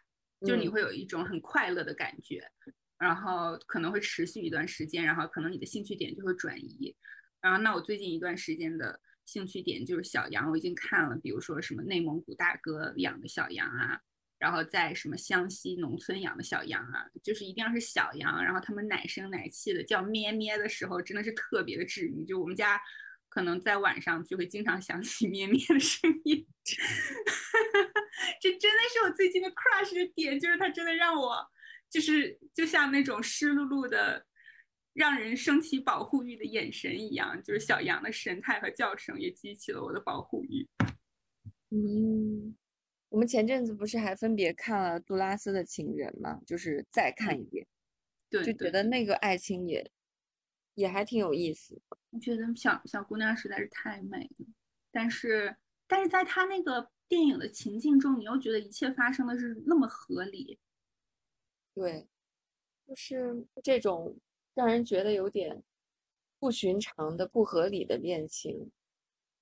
就是你会有一种很快乐的感觉，然后可能会持续一段时间，然后可能你的兴趣点就会转移。然后那我最近一段时间的兴趣点就是小羊，我已经看了，比如说什么内蒙古大哥养的小羊啊，然后在什么湘西农村养的小羊啊，就是一定要是小羊，然后它们奶声奶气的叫咩咩的时候，真的是特别的治愈。就我们家可能在晚上就会经常响起咩咩的声音。这真的是我最近的 crush 的点，就是它真的让我，就是就像那种湿漉漉的，让人升起保护欲的眼神一样，就是小羊的神态和叫声也激起了我的保护欲。嗯，我们前阵子不是还分别看了杜拉斯的情人吗？就是再看一遍，对，就觉得那个爱情也也还挺有意思。我觉得小小姑娘实在是太美了，但是但是在她那个。电影的情境中，你又觉得一切发生的是那么合理，对，就是这种让人觉得有点不寻常的、不合理的恋情，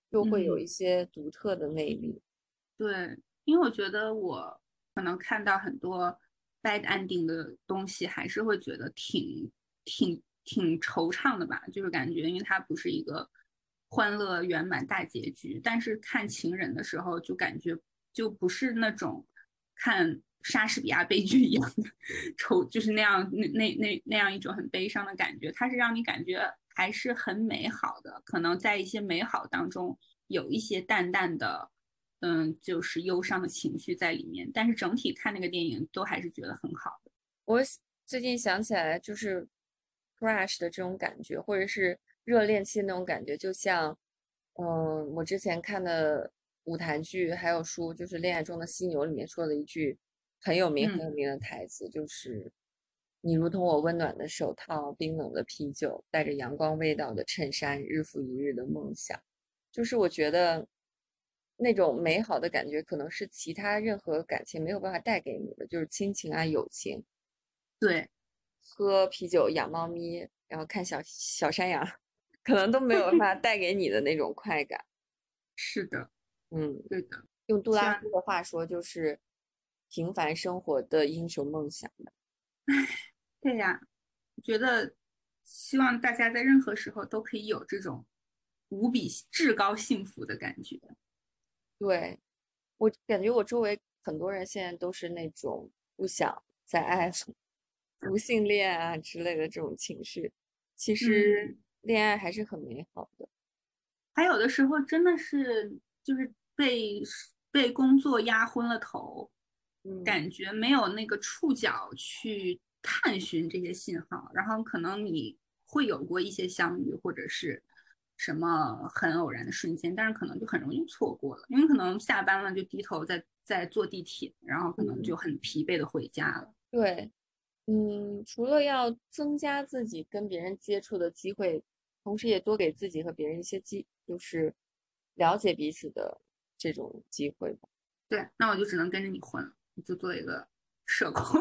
又会有一些独特的魅力。对，因为我觉得我可能看到很多 bad ending 的东西，还是会觉得挺、挺、挺惆怅的吧，就是感觉，因为它不是一个。欢乐圆满大结局，但是看情人的时候就感觉就不是那种看莎士比亚悲剧一样的愁，就是那样那那那那样一种很悲伤的感觉，它是让你感觉还是很美好的，可能在一些美好当中有一些淡淡的嗯就是忧伤的情绪在里面，但是整体看那个电影都还是觉得很好的。我最近想起来就是 crush 的这种感觉，或者是。热恋期那种感觉，就像，嗯，我之前看的舞台剧还有书，就是《恋爱中的犀牛》里面说的一句很有名很有名的台词，就是“你如同我温暖的手套，冰冷的啤酒，带着阳光味道的衬衫，日复一日的梦想”，就是我觉得那种美好的感觉，可能是其他任何感情没有办法带给你的，就是亲情啊、友情。对，喝啤酒、养猫咪，然后看小小山羊。可能都没有办法带给你的那种快感。是的，嗯，对的。用杜拉斯的话说，就是平凡生活的英雄梦想吧。唉，对呀，觉得希望大家在任何时候都可以有这种无比至高幸福的感觉。对，我感觉我周围很多人现在都是那种不想再爱了、无性 恋啊之类的这种情绪。其实。恋爱还是很美好的，还有的时候真的是就是被被工作压昏了头，感觉没有那个触角去探寻这些信号，然后可能你会有过一些相遇或者是什么很偶然的瞬间，但是可能就很容易错过了，因为可能下班了就低头在在坐地铁，然后可能就很疲惫的回家了。对。嗯，除了要增加自己跟别人接触的机会，同时也多给自己和别人一些机，就是了解彼此的这种机会吧。对，那我就只能跟着你混了，就做一个 社恐，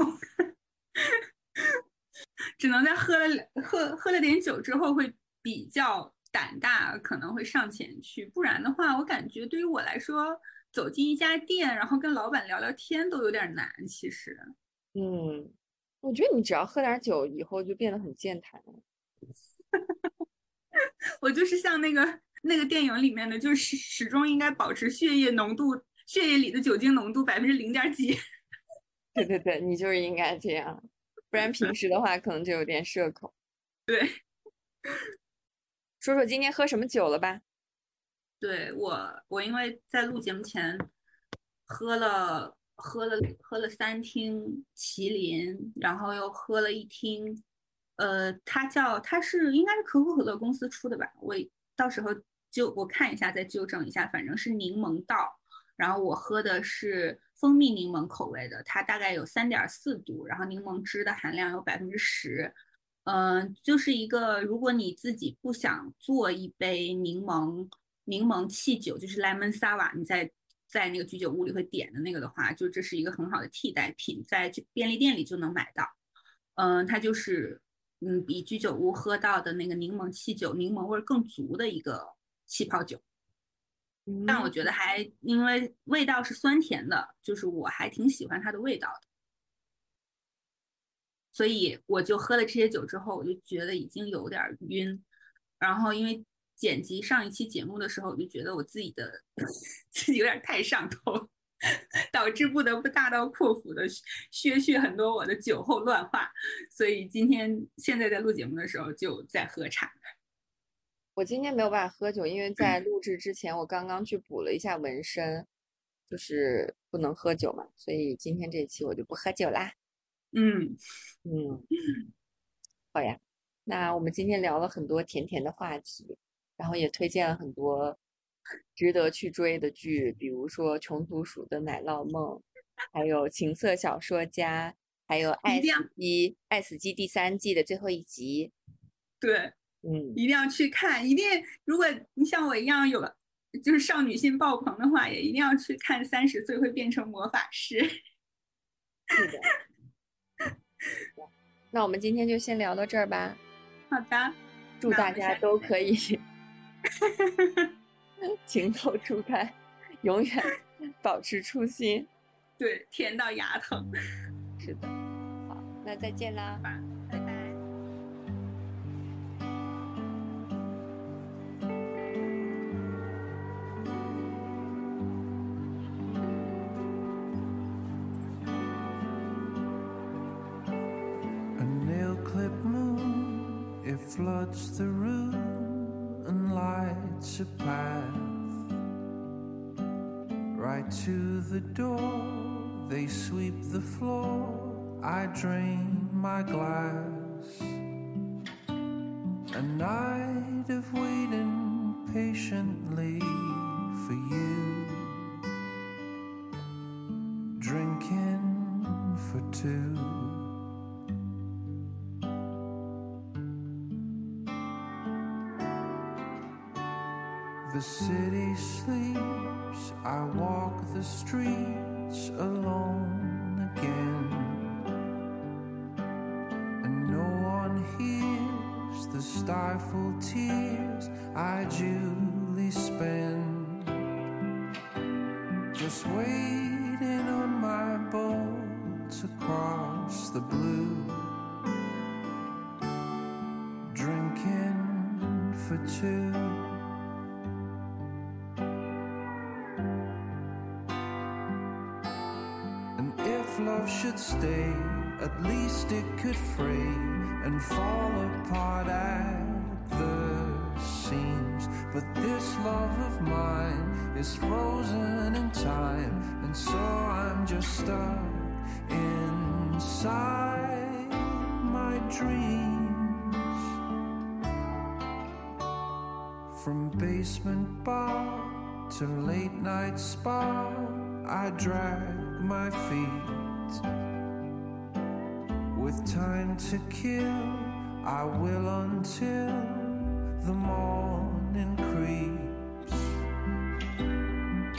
只能在喝了喝喝了点酒之后会比较胆大，可能会上前去。不然的话，我感觉对于我来说，走进一家店，然后跟老板聊聊天都有点难。其实，嗯。我觉得你只要喝点酒，以后就变得很健谈了。我就是像那个那个电影里面的，就是始终应该保持血液浓度，血液里的酒精浓度百分之零点几。对对对，你就是应该这样，不然平时的话可能就有点社恐。对，说说今天喝什么酒了吧？对我，我因为在录节目前喝了。喝了喝了三听麒麟，然后又喝了一听，呃，它叫它是应该是可口可乐公司出的吧？我到时候就我看一下再纠正一下，反正是柠檬道。然后我喝的是蜂蜜柠檬口味的，它大概有三点四度，然后柠檬汁的含量有百分之十。嗯，就是一个如果你自己不想做一杯柠檬柠檬汽酒，就是 lemon sour，你在在那个居酒屋里会点的那个的话，就这是一个很好的替代品，在便利店里就能买到。嗯，它就是嗯比居酒屋喝到的那个柠檬汽酒柠檬味更足的一个气泡酒。但我觉得还因为味道是酸甜的，就是我还挺喜欢它的味道的，所以我就喝了这些酒之后，我就觉得已经有点晕。然后因为剪辑上一期节目的时候，我就觉得我自己的 自己有点太上头，导致不得不大刀阔斧的削去很多我的酒后乱话。所以今天现在在录节目的时候就在喝茶。我今天没有办法喝酒，因为在录制之前我刚刚去补了一下纹身，就是不能喝酒嘛，所以今天这期我就不喝酒啦。嗯嗯，好呀，那我们今天聊了很多甜甜的话题，然后也推荐了很多 值得去追的剧，比如说《穷途鼠的奶酪梦》，还有《情色小说家》，还有《爱死机爱死机》第三季的最后一集。对。嗯，一定要去看，一定。如果你像我一样有就是少女心爆棚的话，也一定要去看《三十岁会变成魔法师》。是的。那我们今天就先聊到这儿吧。好的。祝大家都可以 情窦初开，永远 保持初心。对，甜到牙疼。是的。好，那再见啦。Floods the room and lights a path right to the door. They sweep the floor. I drain my glass. A night of waiting patiently for you. Stifled tears I duly spend. Just waiting on my boat to cross the blue. Drinking for two. And if love should stay, at least it could fray and fall apart at the seams. But this love of mine is frozen in time, and so I'm just stuck inside my dreams. From basement bar to late night spa, I drag my feet with time to kill, I will until the morning creeps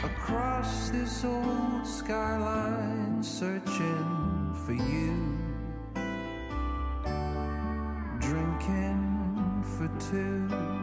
across this old skyline, searching for you, drinking for two.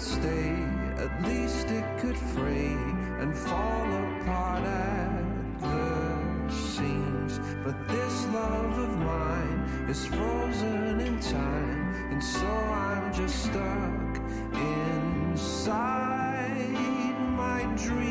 Stay, At least it could fray and fall apart at the seams. But this love of mine is frozen in time, and so I'm just stuck inside my dreams.